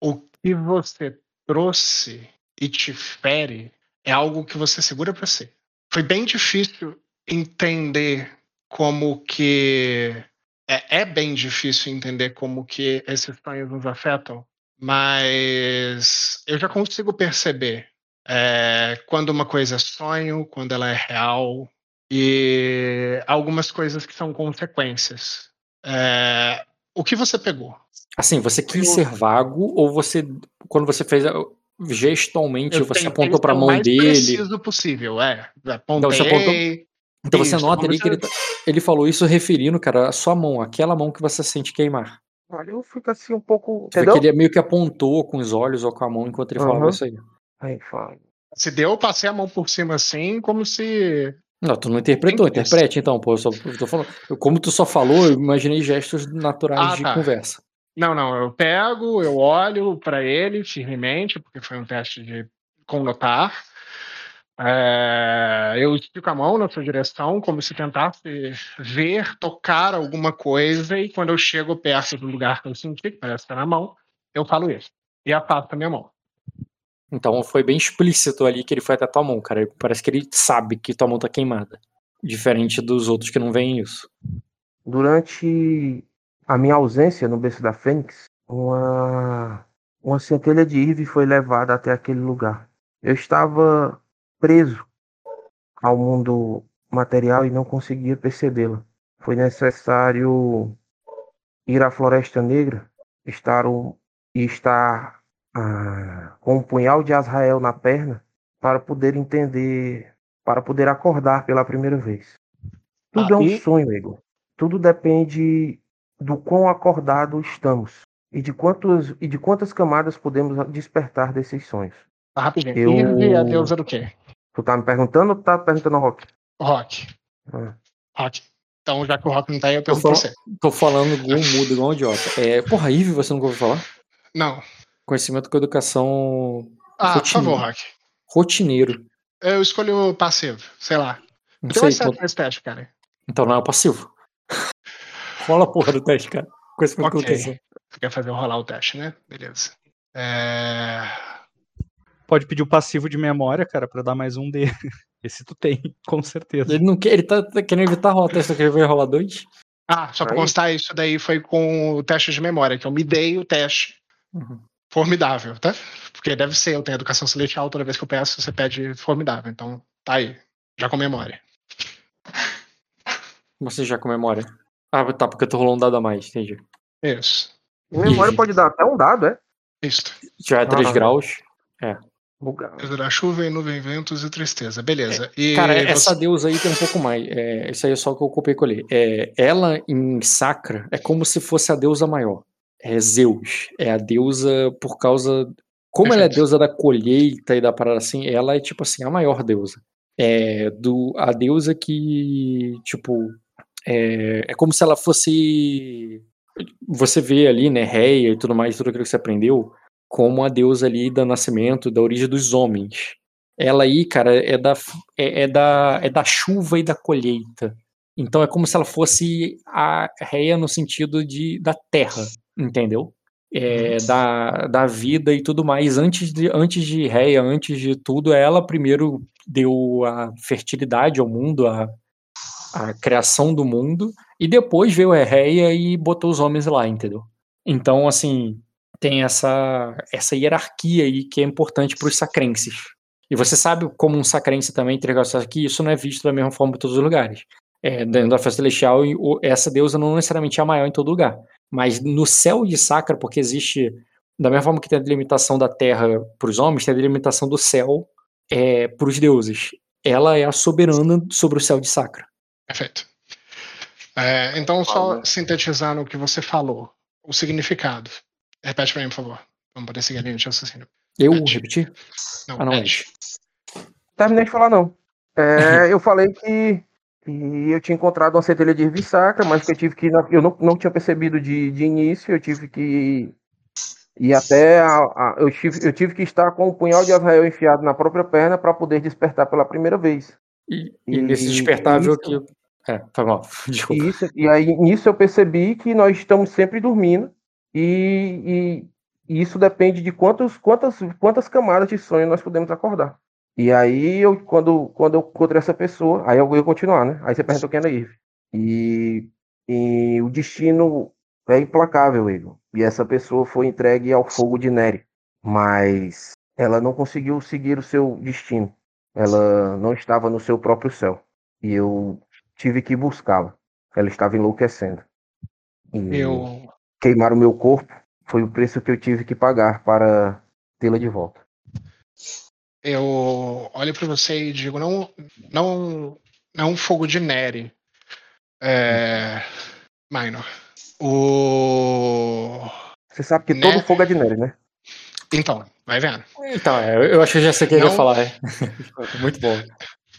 o que você trouxe e te fere é algo que você segura para si. Foi bem difícil entender como que é, é bem difícil entender como que esses sonhos nos afetam, mas eu já consigo perceber é, quando uma coisa é sonho, quando ela é real, e algumas coisas que são consequências. É, o que você pegou? Assim, você quis Eu- ser vago ou você. Quando você fez. a- Gestualmente, Eu você tentei apontou pra ser o mão mais dele. preciso possível, é. Apontei. você apontou- Então você Isso, nota como ali que ele, tá- ele falou isso referindo, cara, a sua mão, aquela mão que você sente queimar. Olha, eu fico assim um pouco. Você que ele meio que apontou com os olhos ou com a mão enquanto ele falava isso aí. Aí fala. Se deu, eu passei a mão por cima assim, como se. Não, tu não interpretou, interprete então, pô. Eu só, eu tô falando, eu- como tu só falou, eu imaginei gestos naturais Ah, de tá. conversa. Não, não, eu pego, eu olho para ele firmemente, porque foi um teste de conotar. É, eu estico a mão na sua direção, como se tentasse ver, tocar alguma coisa, e quando eu chego perto do lugar que eu senti, que parece estar na mão, eu falo isso. E afasto a minha mão. Então foi bem explícito ali que ele foi até tua mão, cara. Parece que ele sabe que tua mão tá queimada. Diferente dos outros que não veem isso. Durante a minha ausência no berço da Fênix, uma, uma centelha de Irve foi levada até aquele lugar. Eu estava preso ao mundo material e não conseguia percebê-la. Foi necessário ir à Floresta Negra estar o, e estar ah, com um punhal de Azrael na perna para poder entender, para poder acordar pela primeira vez. Tudo é um Aí- sonho, Igor. Tudo depende do quão acordado estamos e de, quantos, e de quantas camadas podemos despertar desses sonhos. Tá rapidinho. Eu- é a deusa do quê? Tu tá me perguntando ou tu tá perguntando ao Rock? Rock. Ah. Rock. Então, já que o Rock não tá aí, eu pergunto pra falo- você. Tô falando igual um mudo, igual um idiota. É, porra, Ive, você nunca ouviu falar? Não. Conhecimento com educação Ah, por Rotineiro. favor, Rock. rotineiro. Eu escolhi o passivo, sei lá. Não Deu sei, certo então, nesse teste, cara. então não é o passivo. Rola a porra do teste, cara. que okay. aconteceu. Você quer fazer rolar o teste, né? Beleza. É... Pode pedir o passivo de memória, cara, pra dar mais um D. Esse tu tem, com certeza. Ele não quer, ele tá, tá querendo evitar rolar o teste, tá querendo rolar dois? Ah, só pra Aí. constar, isso daí foi com o teste de memória, que eu me dei o teste. Uhum. Formidável, tá? Porque deve ser, eu tenho educação celestial, toda vez que eu peço, você pede formidável. Então, tá aí. Já com memória. Você já com memória? Ah, tá, porque eu tô rolando um dado a mais, entendi. Isso. memória pode dar até um dado, é? Isso. Já é 3 ah, graus. É. Da chuva e nuvem, ventos e tristeza. Beleza. É, e cara, você... essa deusa aí tem um pouco mais. É, isso aí é só que eu copiei e colhi. É, ela em Sacra é como se fosse a deusa maior. É Zeus. É a deusa por causa. Como ela é deusa da colheita e da parada assim, ela é tipo assim, a maior deusa. É do, a deusa que, tipo, é, é como se ela fosse. Você vê ali, né, Reia e tudo mais, tudo aquilo que você aprendeu como a deusa ali do nascimento, da origem dos homens. Ela aí, cara, é da, é, é, da, é da chuva e da colheita. Então é como se ela fosse a Reia no sentido de da terra, entendeu? É, da, da vida e tudo mais. Antes de, antes de Reia, antes de tudo, ela primeiro deu a fertilidade ao mundo, a, a criação do mundo, e depois veio a Reia e botou os homens lá, entendeu? Então, assim, tem essa, essa hierarquia aí que é importante para os sacrenses. E você sabe como um sacrense também entregar aqui, isso não é visto da mesma forma em todos os lugares. É, dentro da festa celestial, essa deusa não necessariamente é a maior em todo lugar. Mas no céu de Sacra, porque existe, da mesma forma que tem a delimitação da terra para os homens, tem a delimitação do céu é, para os deuses. Ela é a soberana sobre o céu de Sacra. Perfeito. É, então, só sintetizando o que você falou, o significado. Repete pra mim, por favor. Vamos poder seguir a linha de raciocínio. Eu Repete. repeti? Não, ah, não Terminei de falar, não. É, eu falei que, que, eu tinha encontrado uma centelha de ervissaca, mas que eu tive que. Eu não, não tinha percebido de, de início, eu tive que e até a, a, eu, tive, eu tive que estar com o punhal de Azrael enfiado na própria perna para poder despertar pela primeira vez. E, e, e nesse despertável isso, que. É, foi mal. Desculpa. E, isso, e aí nisso eu percebi que nós estamos sempre dormindo e, e, e, isso depende de quantos, quantas, quantas camadas de sonho nós podemos acordar. E aí, eu, quando, quando eu encontrei essa pessoa, aí eu vou continuar, né? Aí você perguntou quem era Eve. E, e o destino é implacável, ele. E essa pessoa foi entregue ao fogo de Neri. Mas ela não conseguiu seguir o seu destino. Ela não estava no seu próprio céu. E eu tive que buscá-la. Ela estava enlouquecendo. E... Eu, queimar o meu corpo foi o preço que eu tive que pagar para tê-la de volta. Eu olho para você e digo, não, não, não um fogo de Neri, é, Minor. O você sabe que todo fogo é de Neri, né? Então, vai vendo. Então, é, eu acho que já sei o que não, ia falar. É. Muito bom.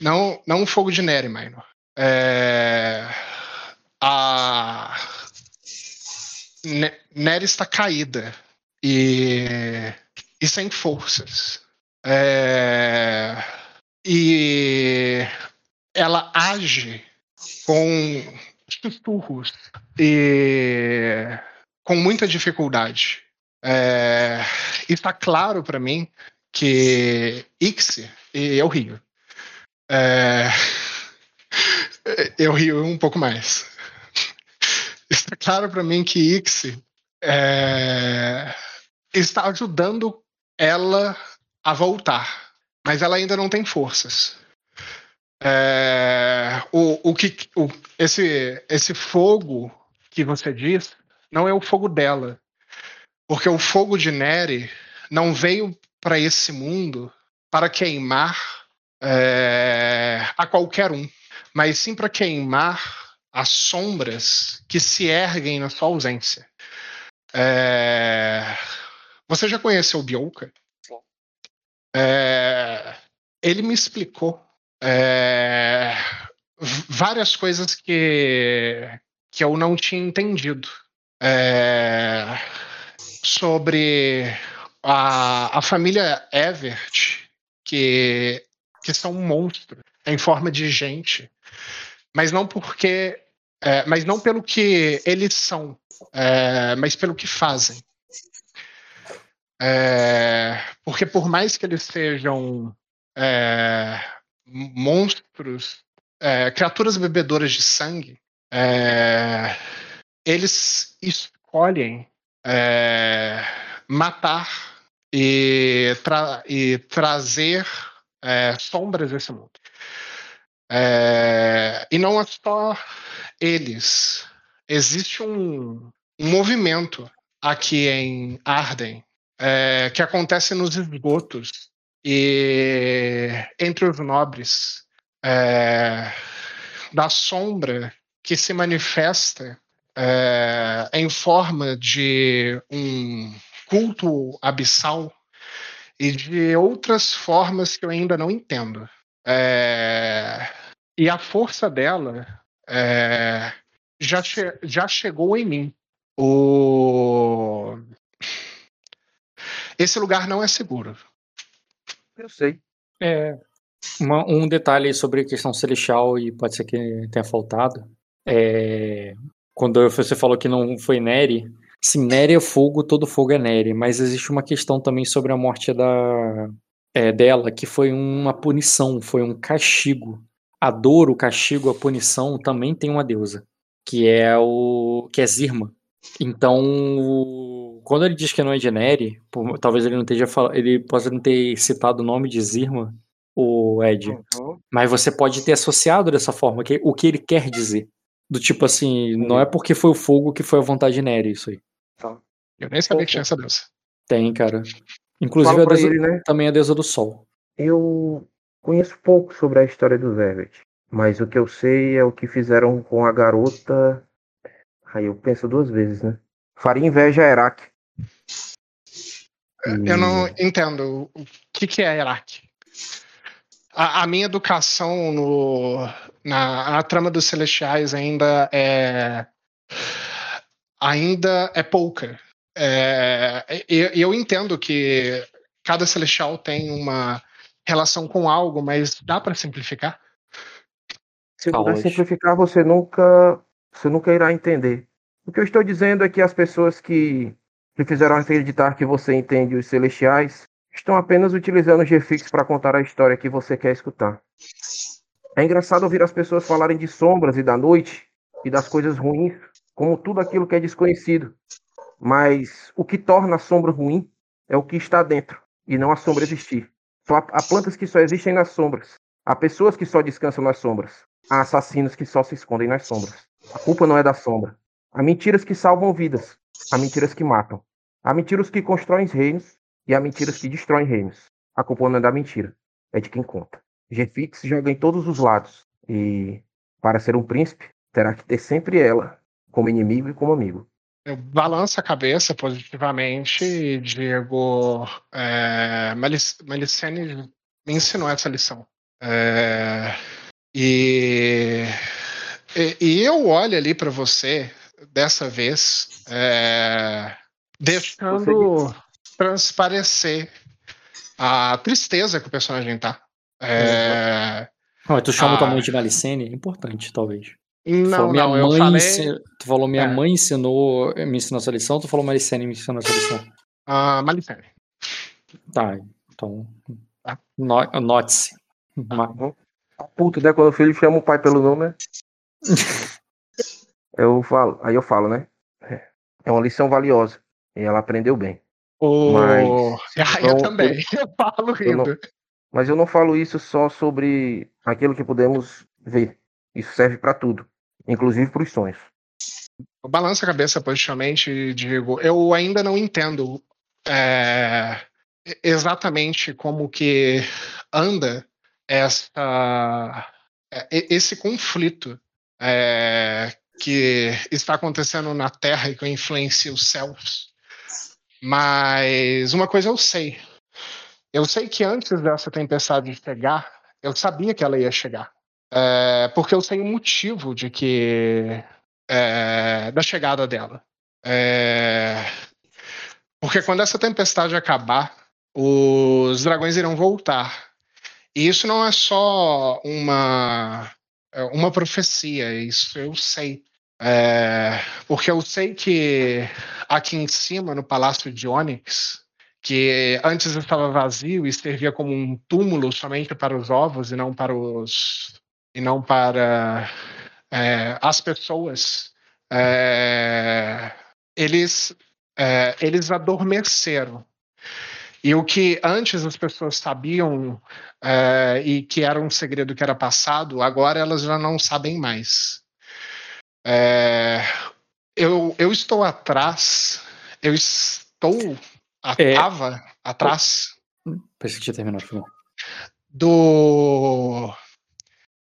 Não, não um fogo de Neri, Minor. É, a Nery está caída e, e sem forças. É, e ela age com sussurros e com muita dificuldade. É, está claro para mim que Ixi, e eu rio. É, eu rio um pouco mais está claro para mim que Ixi é, está ajudando ela a voltar, mas ela ainda não tem forças. É, o, o que o, esse esse fogo que você diz não é o fogo dela, porque o fogo de Neri não veio para esse mundo para queimar é, a qualquer um, mas sim para queimar as sombras que se erguem na sua ausência. É... Você já conheceu o Bioka? É... Ele me explicou é... várias coisas que, que eu não tinha entendido é, sobre a, a família Evert, que, que são monstros em forma de gente, mas não porque é, mas não pelo que eles são, é, mas pelo que fazem. É, porque por mais que eles sejam é, monstros, é, criaturas bebedoras de sangue, é, eles escolhem é, matar e, tra e trazer sombras desse mundo. e não é só eles. Existe um, um movimento aqui em Arden é, que acontece nos esgotos e entre os nobres é, da sombra que se manifesta é, em forma de um culto abissal e de outras formas que eu ainda não entendo. É, e a força dela é, já, che já chegou em mim. O esse lugar não é seguro. Eu sei. É, uma, um detalhe sobre a questão celestial, e pode ser que tenha faltado. É, quando você falou que não foi Neri, sim, Neri é fogo, todo fogo é Neri, mas existe uma questão também sobre a morte da, é, dela, que foi uma punição, foi um castigo. A dor, o castigo, a punição também tem uma deusa, que é o que é Zirma. Então, quando ele diz que não é de Neri, talvez ele não esteja falando, ele possa não ter citado o nome de Zirma, o Ed. Uhum. Mas você pode ter associado dessa forma que, o que ele quer dizer. Do tipo assim, uhum. não é porque foi o fogo que foi a vontade de Neri, isso aí. Tá. Eu nem sabia que tinha essa deusa. Tem, cara. Inclusive a deusa, ele, né? também a deusa do sol. Eu conheço pouco sobre a história do Velvet, mas o que eu sei é o que fizeram com a garota. Aí eu penso duas vezes, né? Faria inveja a Herak. Eu não entendo o que, que é Iraque. A, a, minha educação no, na, na, trama dos Celestiais ainda é ainda é pouca. É, eu, eu entendo que cada Celestial tem uma relação com algo, mas dá para simplificar? Se puder simplificar, você nunca, você nunca irá entender. O que eu estou dizendo é que as pessoas que que fizeram acreditar que você entende os celestiais, estão apenas utilizando o GFix para contar a história que você quer escutar. É engraçado ouvir as pessoas falarem de sombras e da noite e das coisas ruins, como tudo aquilo que é desconhecido. Mas o que torna a sombra ruim é o que está dentro, e não a sombra existir. Há plantas que só existem nas sombras. Há pessoas que só descansam nas sombras. Há assassinos que só se escondem nas sombras. A culpa não é da sombra. Há mentiras que salvam vidas. Há mentiras que matam. Há mentiras que constroem reinos e há mentiras que destroem reinos. A culpa não é da mentira, é de quem conta. Gefix joga em todos os lados e, para ser um príncipe, terá que ter sempre ela como inimigo e como amigo. Eu balanço a cabeça positivamente, Diego. É, Malicene me ensinou essa lição. É, e, e, e, eu olho ali para você dessa vez, é, deixando transparecer a tristeza que o personagem tá. É, não, tu chama a... tua mãe de Malicene? É importante, talvez. Não, minha não, mãe falei... Tu falou minha é. mãe ensinou, me ensinou essa lição, tu falou Malicene me ensinou essa lição? Ah, Malicene. Tá, então. Tá. Note-se. Tá. Puta, né? Quando o filho chama o pai pelo nome, né? eu falo, aí eu falo, né? É uma lição valiosa. E ela aprendeu bem. Oh, mas, eu também, eu falo rindo. Eu não, mas eu não falo isso só sobre aquilo que podemos ver. Isso serve para tudo, inclusive para os sonhos. Balança a cabeça positivamente, digo, eu ainda não entendo é, exatamente como que anda essa, é, esse conflito é, que está acontecendo na Terra e que influencia os céus. Mas uma coisa eu sei. Eu sei que antes dessa tempestade chegar, eu sabia que ela ia chegar. É, porque eu sei o motivo de que. É, da chegada dela. É, porque quando essa tempestade acabar, os dragões irão voltar. E isso não é só uma, uma profecia, isso eu sei. É, porque eu sei que aqui em cima, no Palácio de Onyx, que antes estava vazio e servia como um túmulo somente para os ovos e não para os e não para é, as pessoas, é, eles é, eles adormeceram. E o que antes as pessoas sabiam é, e que era um segredo que era passado, agora elas já não sabem mais. É, eu, eu estou atrás, eu estou estava é, atrás. Pensei que tinha terminado. Do.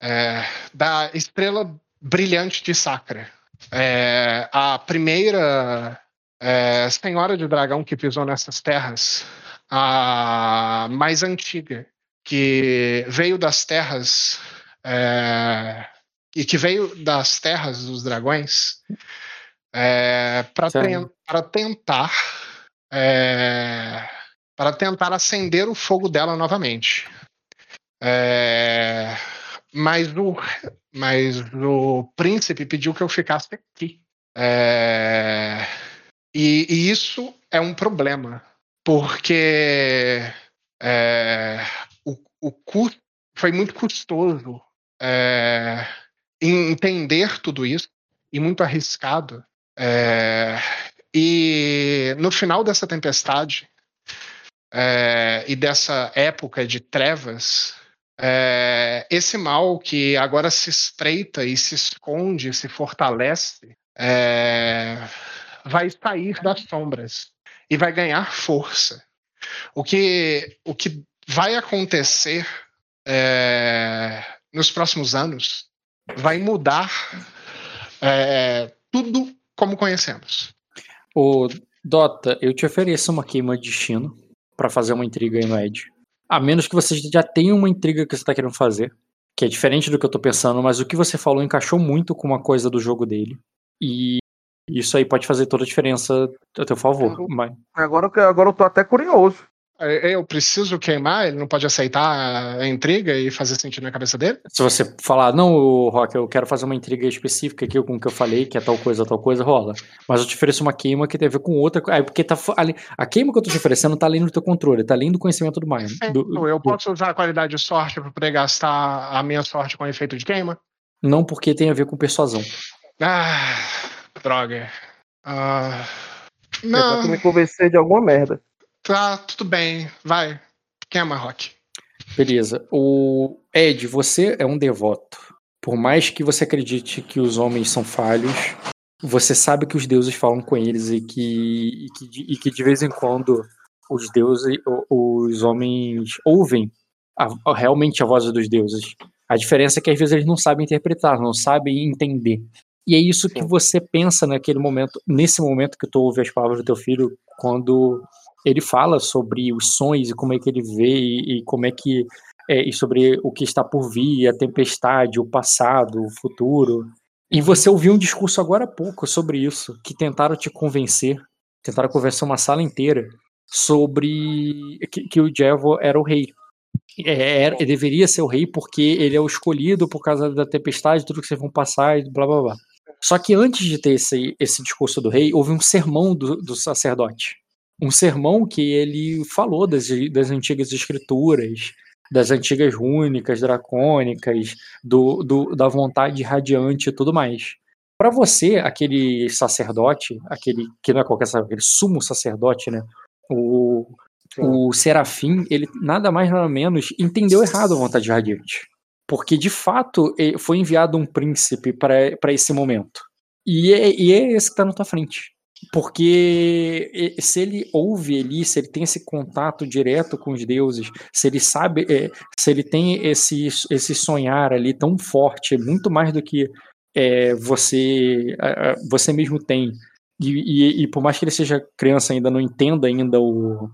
É, da estrela brilhante de Sacra. É, a primeira é, senhora de dragão que pisou nessas terras, a mais antiga, que veio das terras. É, e que veio das terras dos dragões é, para tentar é, para tentar acender o fogo dela novamente. É, mas, o, mas o príncipe pediu que eu ficasse aqui. É, e, e, isso é um problema, porque é, o, o custo foi muito custoso é, entender tudo isso e muito arriscado. É, e no final dessa tempestade é, e dessa época de trevas, é, esse mal que agora se estreita e se esconde, se fortalece, vai sair das sombras e vai ganhar força. O que, o que vai acontecer nos próximos anos vai mudar é, tudo como conhecemos. O Dota, eu te ofereço uma queima de destino para fazer uma intriga aí no Ed. A menos que você já tenha uma intriga que você tá querendo fazer, que é diferente do que eu tô pensando, mas o que você falou encaixou muito com uma coisa do jogo dele. E isso aí pode fazer toda a diferença a teu favor. Mas... Agora, agora eu tô até curioso. É, eu preciso queimar, ele não pode aceitar a intriga e fazer sentido na cabeça dele? Se você falar, não, Rock, eu quero fazer uma intriga específica aqui com o que eu falei, que é tal coisa, tal coisa, rola. Mas eu te ofereço uma queima que tem a ver com outra. É porque tá ali, a queima que eu tô te oferecendo tá além do teu controle, tá além do conhecimento do Maia. Do, eu do... posso usar a qualidade de sorte para poder gastar a minha sorte com efeito de queima? Não, porque tem a ver com persuasão. Ah, droga. Ah, não. Você me convencer de alguma merda. Tá, tudo bem. Vai. Quem é Marroque? Beleza. O Ed, você é um devoto. Por mais que você acredite que os homens são falhos, você sabe que os deuses falam com eles e que, e que, e que de vez em quando os deuses, os homens ouvem a, realmente a voz dos deuses. A diferença é que às vezes eles não sabem interpretar, não sabem entender. E é isso que você pensa naquele momento, nesse momento que tu ouve as palavras do teu filho, quando ele fala sobre os sonhos e como é que ele vê e, e como é que é, e sobre o que está por vir, a tempestade, o passado, o futuro. E você ouviu um discurso agora há pouco sobre isso, que tentaram te convencer, tentaram convencer uma sala inteira sobre que, que o Jevo era o rei. É, era, deveria ser o rei porque ele é o escolhido por causa da tempestade, tudo que vocês vão passar e blá blá blá. Só que antes de ter esse, esse discurso do rei, houve um sermão do, do sacerdote um sermão que ele falou das, das antigas escrituras, das antigas rúnicas, dracônicas, do, do, da vontade radiante e tudo mais. Para você, aquele sacerdote, aquele que não é qualquer aquele sumo sacerdote, né? O, o Serafim, ele nada mais nada menos entendeu errado a vontade radiante. Porque, de fato, foi enviado um príncipe para esse momento. E é, e é esse que está na tua frente. Porque se ele ouve ali, se ele tem esse contato direto com os deuses, se ele sabe, é, se ele tem esse, esse sonhar ali tão forte, muito mais do que é, você você mesmo tem, e, e, e, por mais que ele seja criança ainda não entenda ainda o,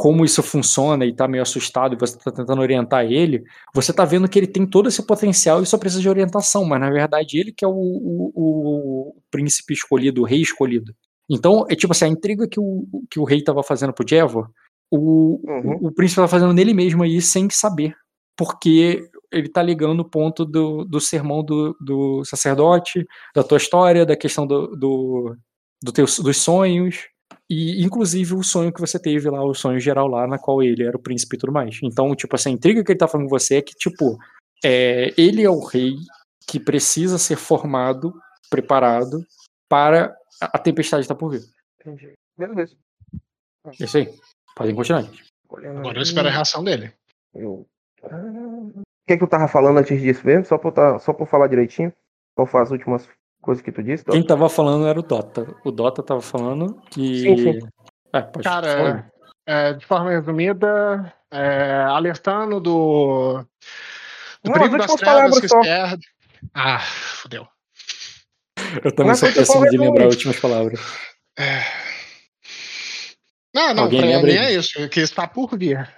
como isso funciona e tá meio assustado e você tá tentando orientar ele, você tá vendo que ele tem todo esse potencial e só precisa de orientação, mas na verdade ele que é o, o, o príncipe escolhido, o rei escolhido. Então, é tipo assim, a intriga que o, que o rei tava fazendo pro Jevo, o, uhum. o, o príncipe tava fazendo nele mesmo aí sem saber. Porque ele tá ligando o ponto do, do sermão do, do sacerdote, da tua história, da questão do, do, do teu, dos sonhos, e inclusive o sonho que você teve lá, o sonho geral lá, na qual ele era o príncipe e tudo mais. Então, tipo, essa intriga que ele tá falando com você é que, tipo, é, ele é o rei que precisa ser formado, preparado para a tempestade estar tá por vir. Entendi. Beleza. É isso aí. Podem continuar, gente. Agora eu espero a reação dele. Eu... O que é que eu tava falando antes disso mesmo? Só pra, tá, só pra falar direitinho. Qual foi as últimas coisas que tu disse? Dota? Quem tava falando era o Dota. O Dota tava falando que. Sim, sim. É, Cara, é, de forma resumida, é, alertando do. Do Não, perigo das trevas que esquerda. Ah, fodeu. Eu também sou péssimo de lembrar as últimas palavras. É. Não, não, Alguém pra mim é isso, que está por vir.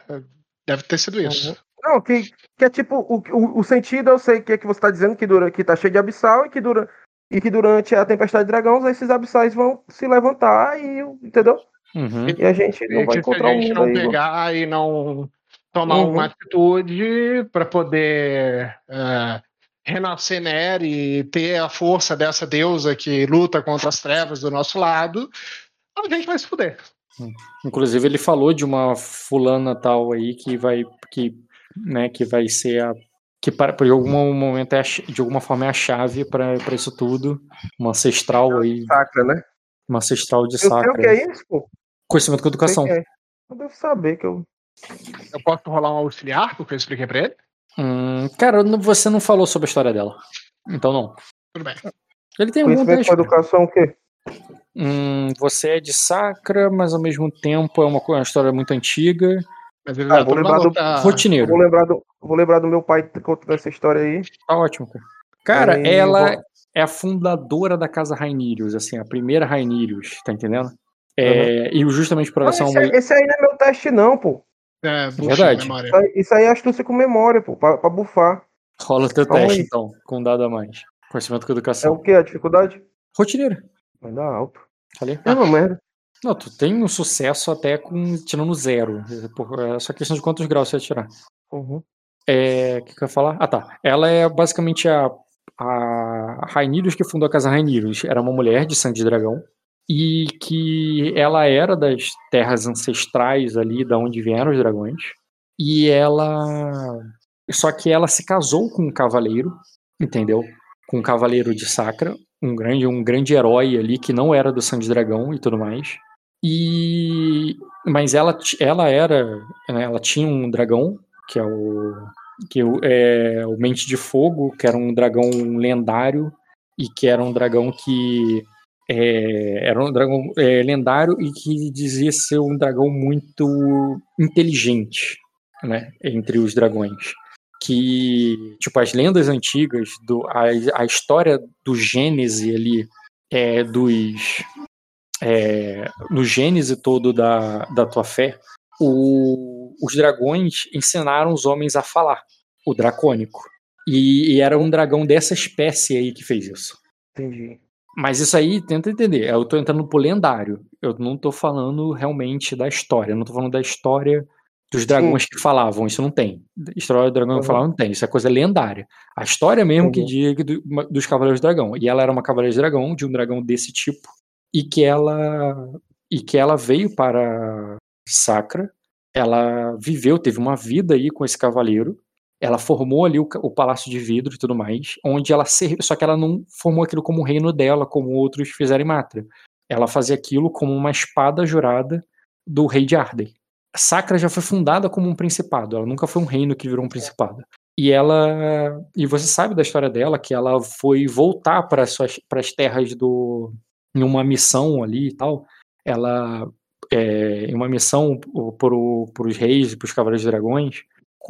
Deve ter sido isso. Não, que, que é tipo, o, o, o sentido eu sei que é que você está dizendo que, dura, que tá cheio de abissal e que, dura, e que durante a tempestade de dragões esses abissais vão se levantar e, entendeu? Uhum. E a gente não e vai encontrar um mundo não aí, pegar e não tomar uhum. uma atitude para poder uh, renascer Neri e ter a força dessa deusa que luta contra as trevas do nosso lado, a gente vai se fuder. Inclusive ele falou de uma fulana tal aí que vai que, né, que vai ser a que para por algum momento é de alguma forma é a chave para isso tudo, uma ancestral aí. Sacra, né? Uma ancestral de sacra. Eu sei o que é isso, pô. Conhecimento com educação. Eu, é. eu devo saber que eu Eu posso rolar um auxiliar porque eu expliquei para ele? Hum, cara, você não falou sobre a história dela. Então não. Tudo bem. Ele tem Conhecimento com educação o quê? Hum, você é de Sacra, mas ao mesmo tempo é uma, uma história muito antiga. Mas ele ah, vou lembrar do tá... rotineiro. Vou lembrar do, vou lembrar do meu pai contando essa história aí. Tá ótimo, cara. Cara, é, ela vou... é a fundadora da casa Rainirius, assim, a primeira Rainirius, tá entendendo? É, uhum. E justamente por essa. Esse, esse, aí não é meu teste, não, pô. É, verdade. Isso aí, isso aí é astúcia com memória, pô, pra, pra bufar. Rola o teu Calma teste, aí. então, com um dado a mais. Conhecimento com educação. É o que? A dificuldade? Rotineiro. Vai dar alto. Falei? É uma merda. Não, tu tem um sucesso até com tirando zero. É só questão de quantos graus você vai tirar. Uhum. É. O que, que eu ia falar? Ah, tá. Ela é basicamente a. A Rainirius que fundou a casa Rainirius. Era uma mulher de sangue de dragão. E que ela era das terras ancestrais ali, da onde vieram os dragões. E ela. Só que ela se casou com um cavaleiro, entendeu? Com um cavaleiro de Sacra, um grande, um grande herói ali que não era do sangue de dragão e tudo mais. E mas ela, ela era, né, ela tinha um dragão que é o que é o Mente de Fogo, que era um dragão lendário e que era um dragão que é, era um dragão é, lendário e que dizia ser um dragão muito inteligente, né, entre os dragões que, tipo, as lendas antigas, do, a, a história do Gênese ali, é, dos. É, no Gênese todo da, da tua fé, o, os dragões ensinaram os homens a falar, o dracônico. E, e, era um dragão dessa espécie aí que fez isso. Entendi. Mas isso aí, tenta entender. Eu tô entrando pro lendário. Eu não tô falando realmente da história. Eu não tô falando da história dos dragões Sim. que falavam, isso não tem. História do dragão uhum. que falavam não tem, isso é coisa lendária. A história mesmo uhum. que diz do, dos Cavaleiros do Dragão. E ela era uma Cavaleira de Dragão, de um dragão desse tipo, e que ela e que ela veio para Sacra, ela viveu, teve uma vida aí com esse cavaleiro, ela formou ali o, o Palácio de Vidro e tudo mais, onde ela serviu, só que ela não formou aquilo como reino dela, como outros fizeram em Matra. Ela fazia aquilo como uma espada jurada do rei de Arden. Sacra já foi fundada como um principado, ela nunca foi um reino que virou um principado. E ela. E você sabe da história dela que ela foi voltar para as terras do. Em uma missão ali e tal. Ela. É, em uma missão para os reis para os cavaleiros dragões,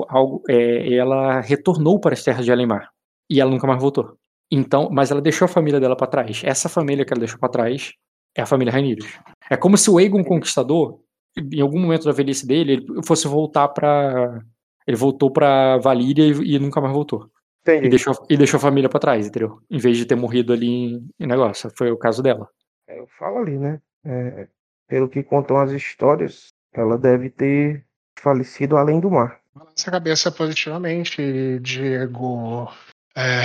algo, é, ela retornou para as terras de Alemar. E ela nunca mais voltou. Então, mas ela deixou a família dela para trás. Essa família que ela deixou para trás é a família Rainirius. É como se o Aegon Conquistador em algum momento da velhice dele, ele fosse voltar para ele voltou para Valíria e, e, nunca mais voltou. Entendi. E deixou, e deixou a família para trás, entendeu? Em vez de ter morrido ali em, em negócio. Foi o caso dela. É, eu falo ali, né? É, pelo que contam as histórias, ela deve ter falecido além do mar. Balança a cabeça positivamente, Diego. É,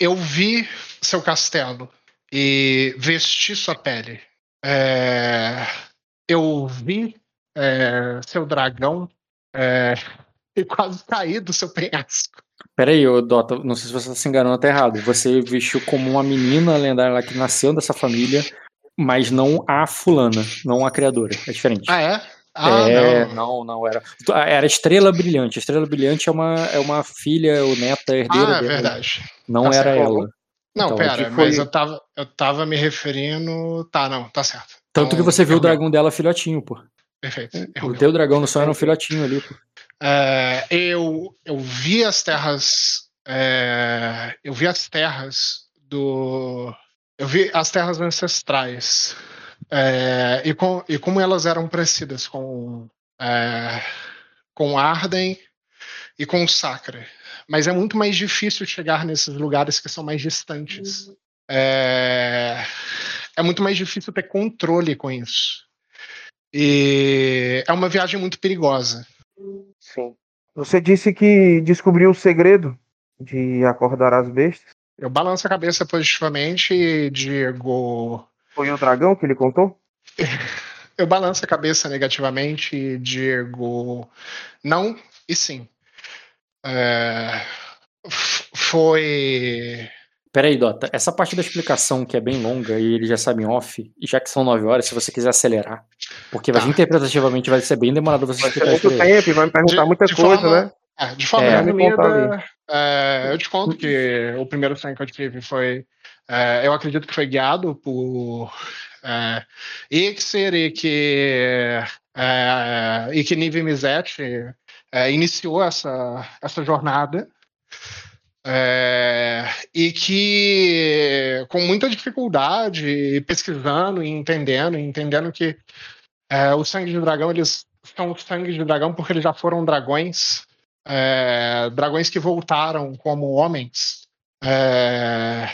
eu vi seu castelo e vesti sua pele. É, eu vi é, seu dragão é, e quase caí do seu penhasco. Peraí, Dota, não sei se você está se enganando até errado. Você vestiu como uma menina lendária que nasceu dessa família, mas não a fulana, não a criadora. É diferente. Ah, é? Ah, é, não. não, não era. Era Estrela Brilhante. Estrela Brilhante é uma, é uma filha ou neta herdeira. Ah, é verdade. Não tá era certo. ela. Não, então, pera, foi... mas eu tava, eu tava me referindo. Tá, não, tá certo. Tanto então, que você viu o dragão dela filhotinho, pô. Perfeito. O teu dragão no sonho era um filhotinho ali. É, eu, eu vi as terras. É, eu vi as terras do. Eu vi as terras ancestrais é, e, com, e como elas eram parecidas com, é, com Arden e com Sacra. Mas é muito mais difícil chegar nesses lugares que são mais distantes. É, é muito mais difícil ter controle com isso. E é uma viagem muito perigosa. Sim. Você disse que descobriu o segredo de acordar as bestas. Eu balanço a cabeça positivamente e digo foi o dragão que ele contou? Eu balanço a cabeça negativamente e digo não e sim. É, foi. Peraí, Dota, essa parte da explicação que é bem longa e ele já sabe em off, e já que são nove horas, se você quiser acelerar, porque tá. interpretativamente vai ser bem demorado você explicar muito tempo e vai me perguntar de, muita de coisa, forma, né? É, de forma é, resumida, é, eu te conto que o primeiro sonho que eu tive foi é, eu acredito que foi guiado por é, Ixer e que, é, e que Nive é, iniciou essa, essa jornada. É, e que com muita dificuldade, pesquisando e entendendo, entendendo que é, o sangue de dragão, eles são o sangue de dragão porque eles já foram dragões, é, dragões que voltaram como homens. É,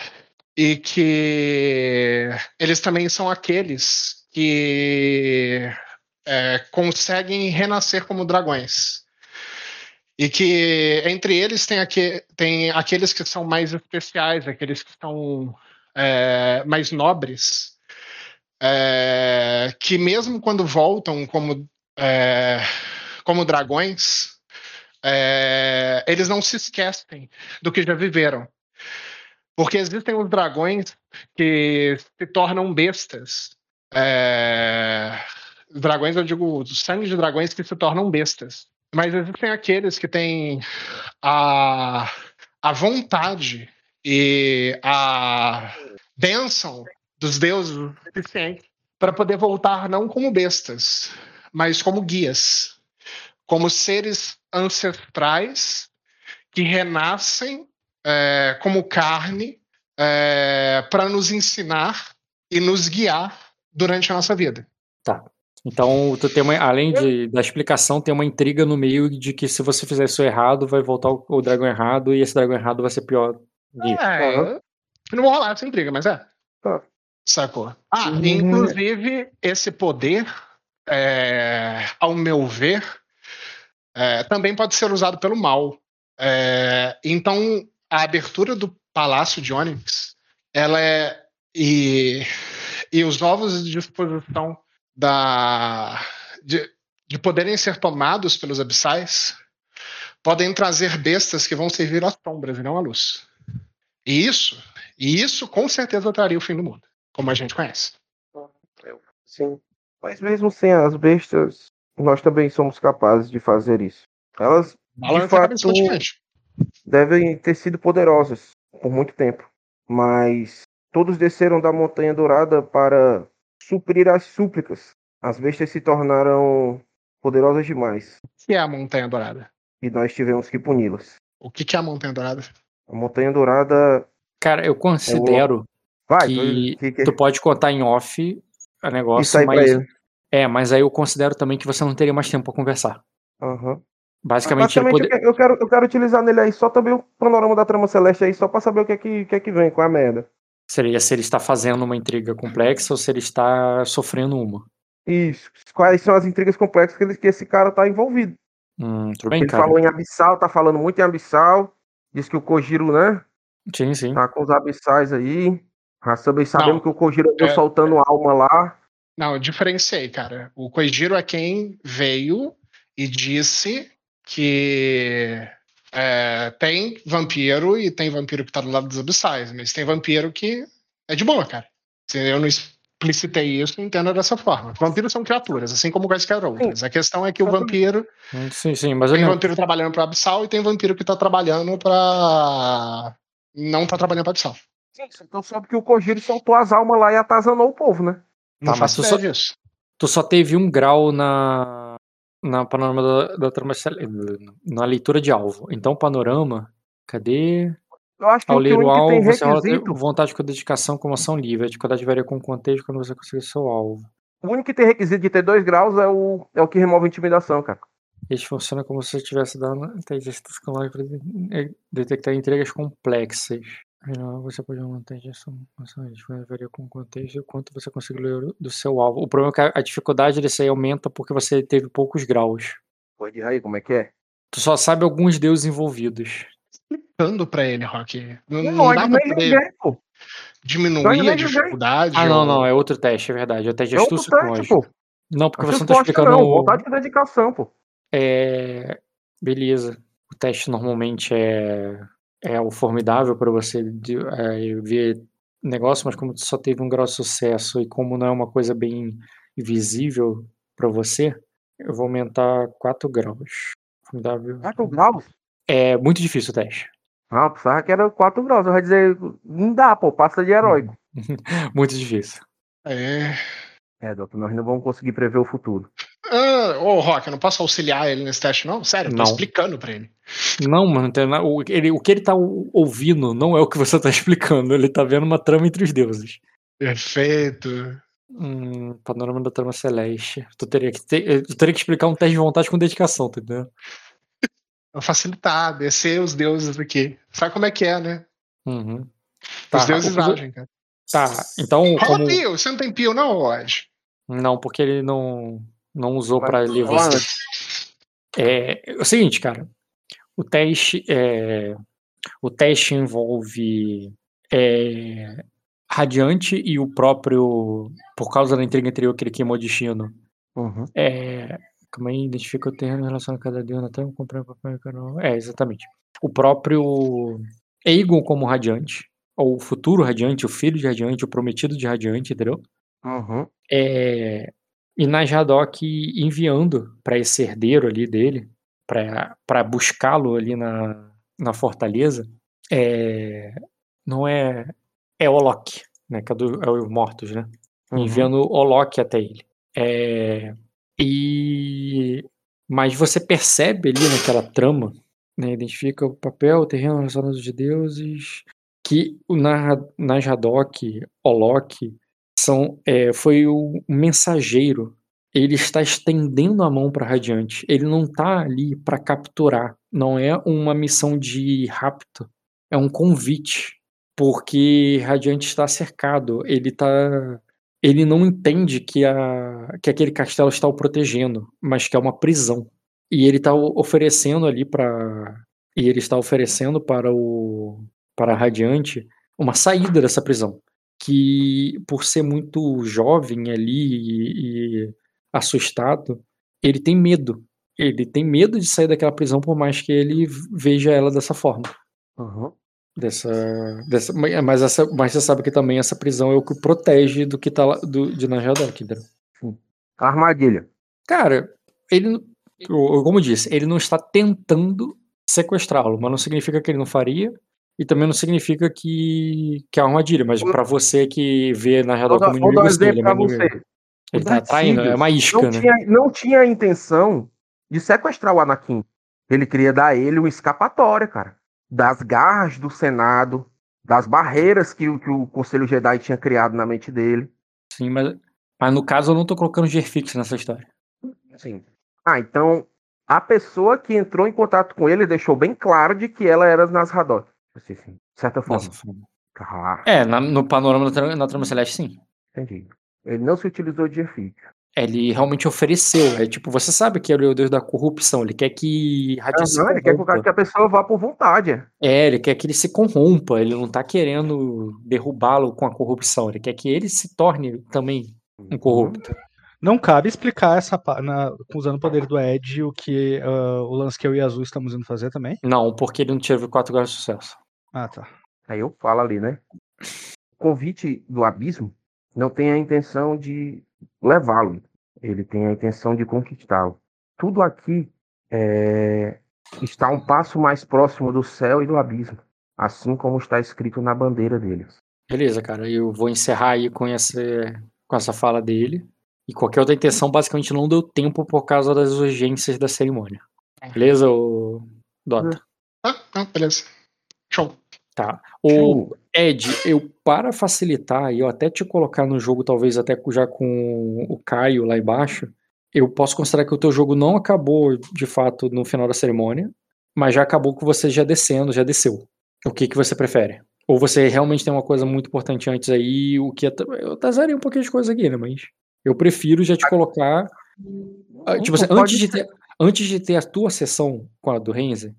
e que eles também são aqueles que é, conseguem renascer como dragões. E que entre eles tem, aqu tem aqueles que são mais especiais, aqueles que são é, mais nobres, é, que mesmo quando voltam como, é, como dragões, é, eles não se esquecem do que já viveram. Porque existem os dragões que se tornam bestas. É... Dragões, eu digo, sangue de dragões que se tornam bestas. Mas existem aqueles que têm a, a vontade e a bênção dos deuses para poder voltar não como bestas, mas como guias, como seres ancestrais que renascem é, como carne é, para nos ensinar e nos guiar durante a nossa vida. Tá. Então, tu tem uma, além de, da explicação, tem uma intriga no meio de que se você fizer isso errado, vai voltar o, o dragão errado e esse dragão errado vai ser pior. É, uhum. não vou rolar essa intriga, mas é. Tá. Sacou? Ah, uhum. inclusive, esse poder, é, ao meu ver, é, também pode ser usado pelo mal. É, então, a abertura do Palácio de Onyx, ela é e, e os novos de disposição da de, de poderem ser tomados pelos abissais podem trazer bestas que vão servir às sombras e não à luz. E isso, e isso com certeza traria o fim do mundo, como a gente conhece. Sim. Mas mesmo sem as bestas, nós também somos capazes de fazer isso. Elas, de fato, devem ter sido poderosas por muito tempo, mas todos desceram da Montanha Dourada para suprir as súplicas. As bestas se tornaram poderosas demais. O que é a Montanha Dourada? E nós tivemos que puni-las. O que é a Montanha Dourada? A Montanha Dourada. Cara, eu considero é o... Vai, que, que, que, tu pode contar em off a negócio, mas. É, mas aí eu considero também que você não teria mais tempo para conversar. Uhum. Basicamente, Basicamente poder... eu, quero, eu quero utilizar nele aí só também o panorama da trama celeste aí, só pra saber o que é que, que, é que vem, com a merda. Seria se ele está fazendo uma intriga complexa ou se ele está sofrendo uma. Isso. Quais são as intrigas complexas que, ele, que esse cara tá envolvido. Hum, tudo bem, Ele cara. falou em Abissal, tá falando muito em Abissal. Diz que o Kojiro, né? Sim, sim. Tá com os abissais aí. Já também sabemos Não, que o Kojiro andou é- soltando alma lá. Não, eu diferenciei, cara. O Koijiro é quem veio e disse que é, tem vampiro e tem vampiro que tá do lado dos abissais, mas tem vampiro que é de boa, cara. Se eu não explicitei isso, entenda dessa forma. Vampiros são criaturas, assim como quaisquer outras. A questão é que o vampiro Sim, sim, mas tem não. vampiro trabalhando pra abissal e tem vampiro que tá trabalhando pra. não tá trabalhando pra abissal. Sim, então soube que o Kojiro soltou as almas lá e atazanou o povo, né? Não Tá, mas tu só- disso. Tu só teve um grau na, na panorama da, da trama cele- na leitura de alvo. Então, panorama, cadê? Eu acho que Ao ler o alvo, você rola vontade com dedicação como ação livre. A dificuldade varia com o contexto quando você conseguir seu alvo. o único que tem requisito de ter dois graus é o, é o que remove intimidação, cara. Este funciona como se você tivesse dado inteligência escolar para detectar entregas complexas. Não, Você pode aumentar a gestão a dificuldade varia com o contexto e o quanto você consegue ler do seu alvo. O problema é que a- dificuldade desse aí aumenta porque você teve poucos graus. Pode aí, como é que é? Tu só sabe alguns deuses envolvidos. Dando pra ele, Rock. Não, Não, não dá pra poder diminuir a dificuldade. Ah, não, ou- não, é outro teste, é verdade. É o teste de É astúcia teste, pô. Não, porque Não você não tá explicando. não. Vontade com dedicação, pô. É. Beleza. O teste normalmente é, é o formidável para você de- é, ver negócio, mas como tu só teve um grau de sucesso e como não é uma coisa bem visível para você, eu vou aumentar 4 graus. Formidável. 4 graus? É muito difícil o teste. Ah, eu pensava que era 4 graus. Eu ia dizer, não dá, pô, passa de heróico. Muito difícil. É. É, doutor, nós não vamos conseguir prever o futuro. Ô, Rock, eu não posso auxiliar ele nesse teste, não? Sério, eu tô Não. explicando pra ele. Não, mano, o, ele- o que ele tá ou- ouvindo não é o que você tá explicando. Ele tá vendo uma trama entre os deuses. Perfeito. Hum, panorama da trama celeste. Tu teria que, ter, tu teria que explicar um teste de vontade com dedicação, tá entendendo? Vou facilitar, descer os deuses aqui. Sabe como é que é, né? Uhum. Os Tá, deuses o que vo- agem, cara. Tá, então Rola como... pio, você não tem pio, não, Odd? Não, porque ele não, não usou Olha, você. É, é o seguinte, cara. O teste, é, o teste envolve é, Radiante e o próprio, por causa da intriga anterior que ele queimou destino. Uhum. É, aí, identifica o terreno em relação a cada deus, até eu comprar papel canal. É, exatamente. O próprio Aegon como Radiante, ou o futuro Radiante, o filho de Radiante, o prometido de Radiante, entendeu? Uhum. É, e Najadok enviando para esse herdeiro ali dele, para buscá-lo ali na, na fortaleza, é, não é. É Olok, né? Que é, do, é os mortos, né? Uhum. Enviando Olok até ele. É, e. Mas você percebe ali naquela trama, né? Identifica o papel, o terreno relacionado de deuses, que o Najadok, Olok, são, é, foi o mensageiro. Ele está estendendo a mão para Radiante. Ele não está ali para capturar. Não é uma missão de rapto. É um convite. Porque Radiante está cercado. Ele tá. Ele não entende que, a, que aquele castelo está o protegendo, mas que é uma prisão. E ele está oferecendo ali para. E ele está oferecendo para o. Para Radiante uma saída dessa prisão que por ser muito jovem ali e, e assustado, ele tem medo. Ele tem medo de sair daquela prisão por mais que ele veja ela dessa forma. Uhum. Dessa, dessa, mas, essa, mas você sabe que também essa prisão é o que protege do que tá lá, do, de Najadok, entendeu? Armadilha. Cara, ele, como eu disse, ele não está tentando sequestrá-lo, mas não significa que ele não faria. E também não significa que, que é uma armadilha, mas pra você que vê Vou dar, como inimigo, sim, ele é você. Ele tá Darth traindo, é uma isca, não né? tinha, não tinha a intenção de sequestrar o Anakin. Ele queria dar a ele uma escapatória, cara. Das garras do Senado, das barreiras que, o- que o Conselho Jedi tinha criado na mente dele. Sim, mas, mas no caso eu não tô colocando Gerfix nessa história. Assim. Ah, então a pessoa que entrou em contato com ele deixou bem claro de que ela era Nasradot. Assim, sim, de certa forma. Dessa forma. Ah, É, na- no panorama da na trama celeste, sim. entendi. Ele não se utilizou de efeito. ele realmente ofereceu. É tipo, você sabe que ele é o deus da corrupção, ele quer que Raditz ele quer que a pessoa vá por vontade. É, ele quer que ele se corrompa, ele não tá querendo derrubá-lo com a corrupção, ele quer que ele se torne também um corrupto. Não cabe explicar essa na, usando o poder do Ed o que uh, o lance que eu e Azul estamos indo fazer também? Não, porque ele não teve quatro graus de sucesso. Ah, tá. Aí eu falo ali, né? O convite do abismo não tem a intenção de levá-lo, ele tem a intenção de conquistá-lo. Tudo aqui é, está um passo mais próximo do céu e do abismo, assim como está escrito na bandeira deles. Beleza, cara, eu vou encerrar aí com essa, com essa fala dele. E qualquer outra intenção, basicamente, não deu tempo por causa das urgências da cerimônia. Beleza, o Dota? Ah, ah, beleza. Show. Tá. O Ed, eu para facilitar e eu até te colocar no jogo, talvez até já com o Caio lá embaixo, eu posso considerar que o teu jogo não acabou de fato no final da cerimônia, mas já acabou com você já descendo, já desceu. O que que você prefere? Ou você realmente tem uma coisa muito importante antes aí, o que é, eu tazaria um pouquinho de coisa aqui, né, mas eu prefiro já te colocar ah, tipo assim, antes de ter antes de ter a tua sessão com a do Renzi,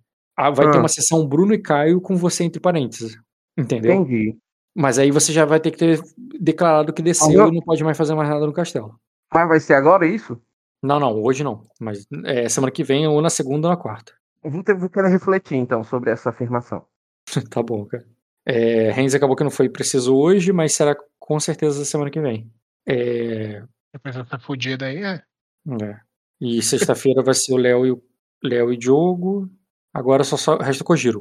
ah, vai ah. ter uma sessão Bruno e Caio com você entre parênteses. Entendeu? Entendi. Mas aí você já vai ter que ter declarado que desceu e não pode mais fazer mais nada no castelo. Mas vai ser agora isso? Não, não, hoje não. Mas é, semana que vem, ou na segunda ou na quarta. Eu vou, ter, vou querer refletir então sobre essa afirmação. tá bom, cara. É, Renzi acabou que não foi preciso hoje, mas será com certeza semana que vem. É... Depois dessa fodida aí, é. é. E sexta-feira vai ser o Léo e o Léo e Diogo. Agora só, só resta o Kojiro.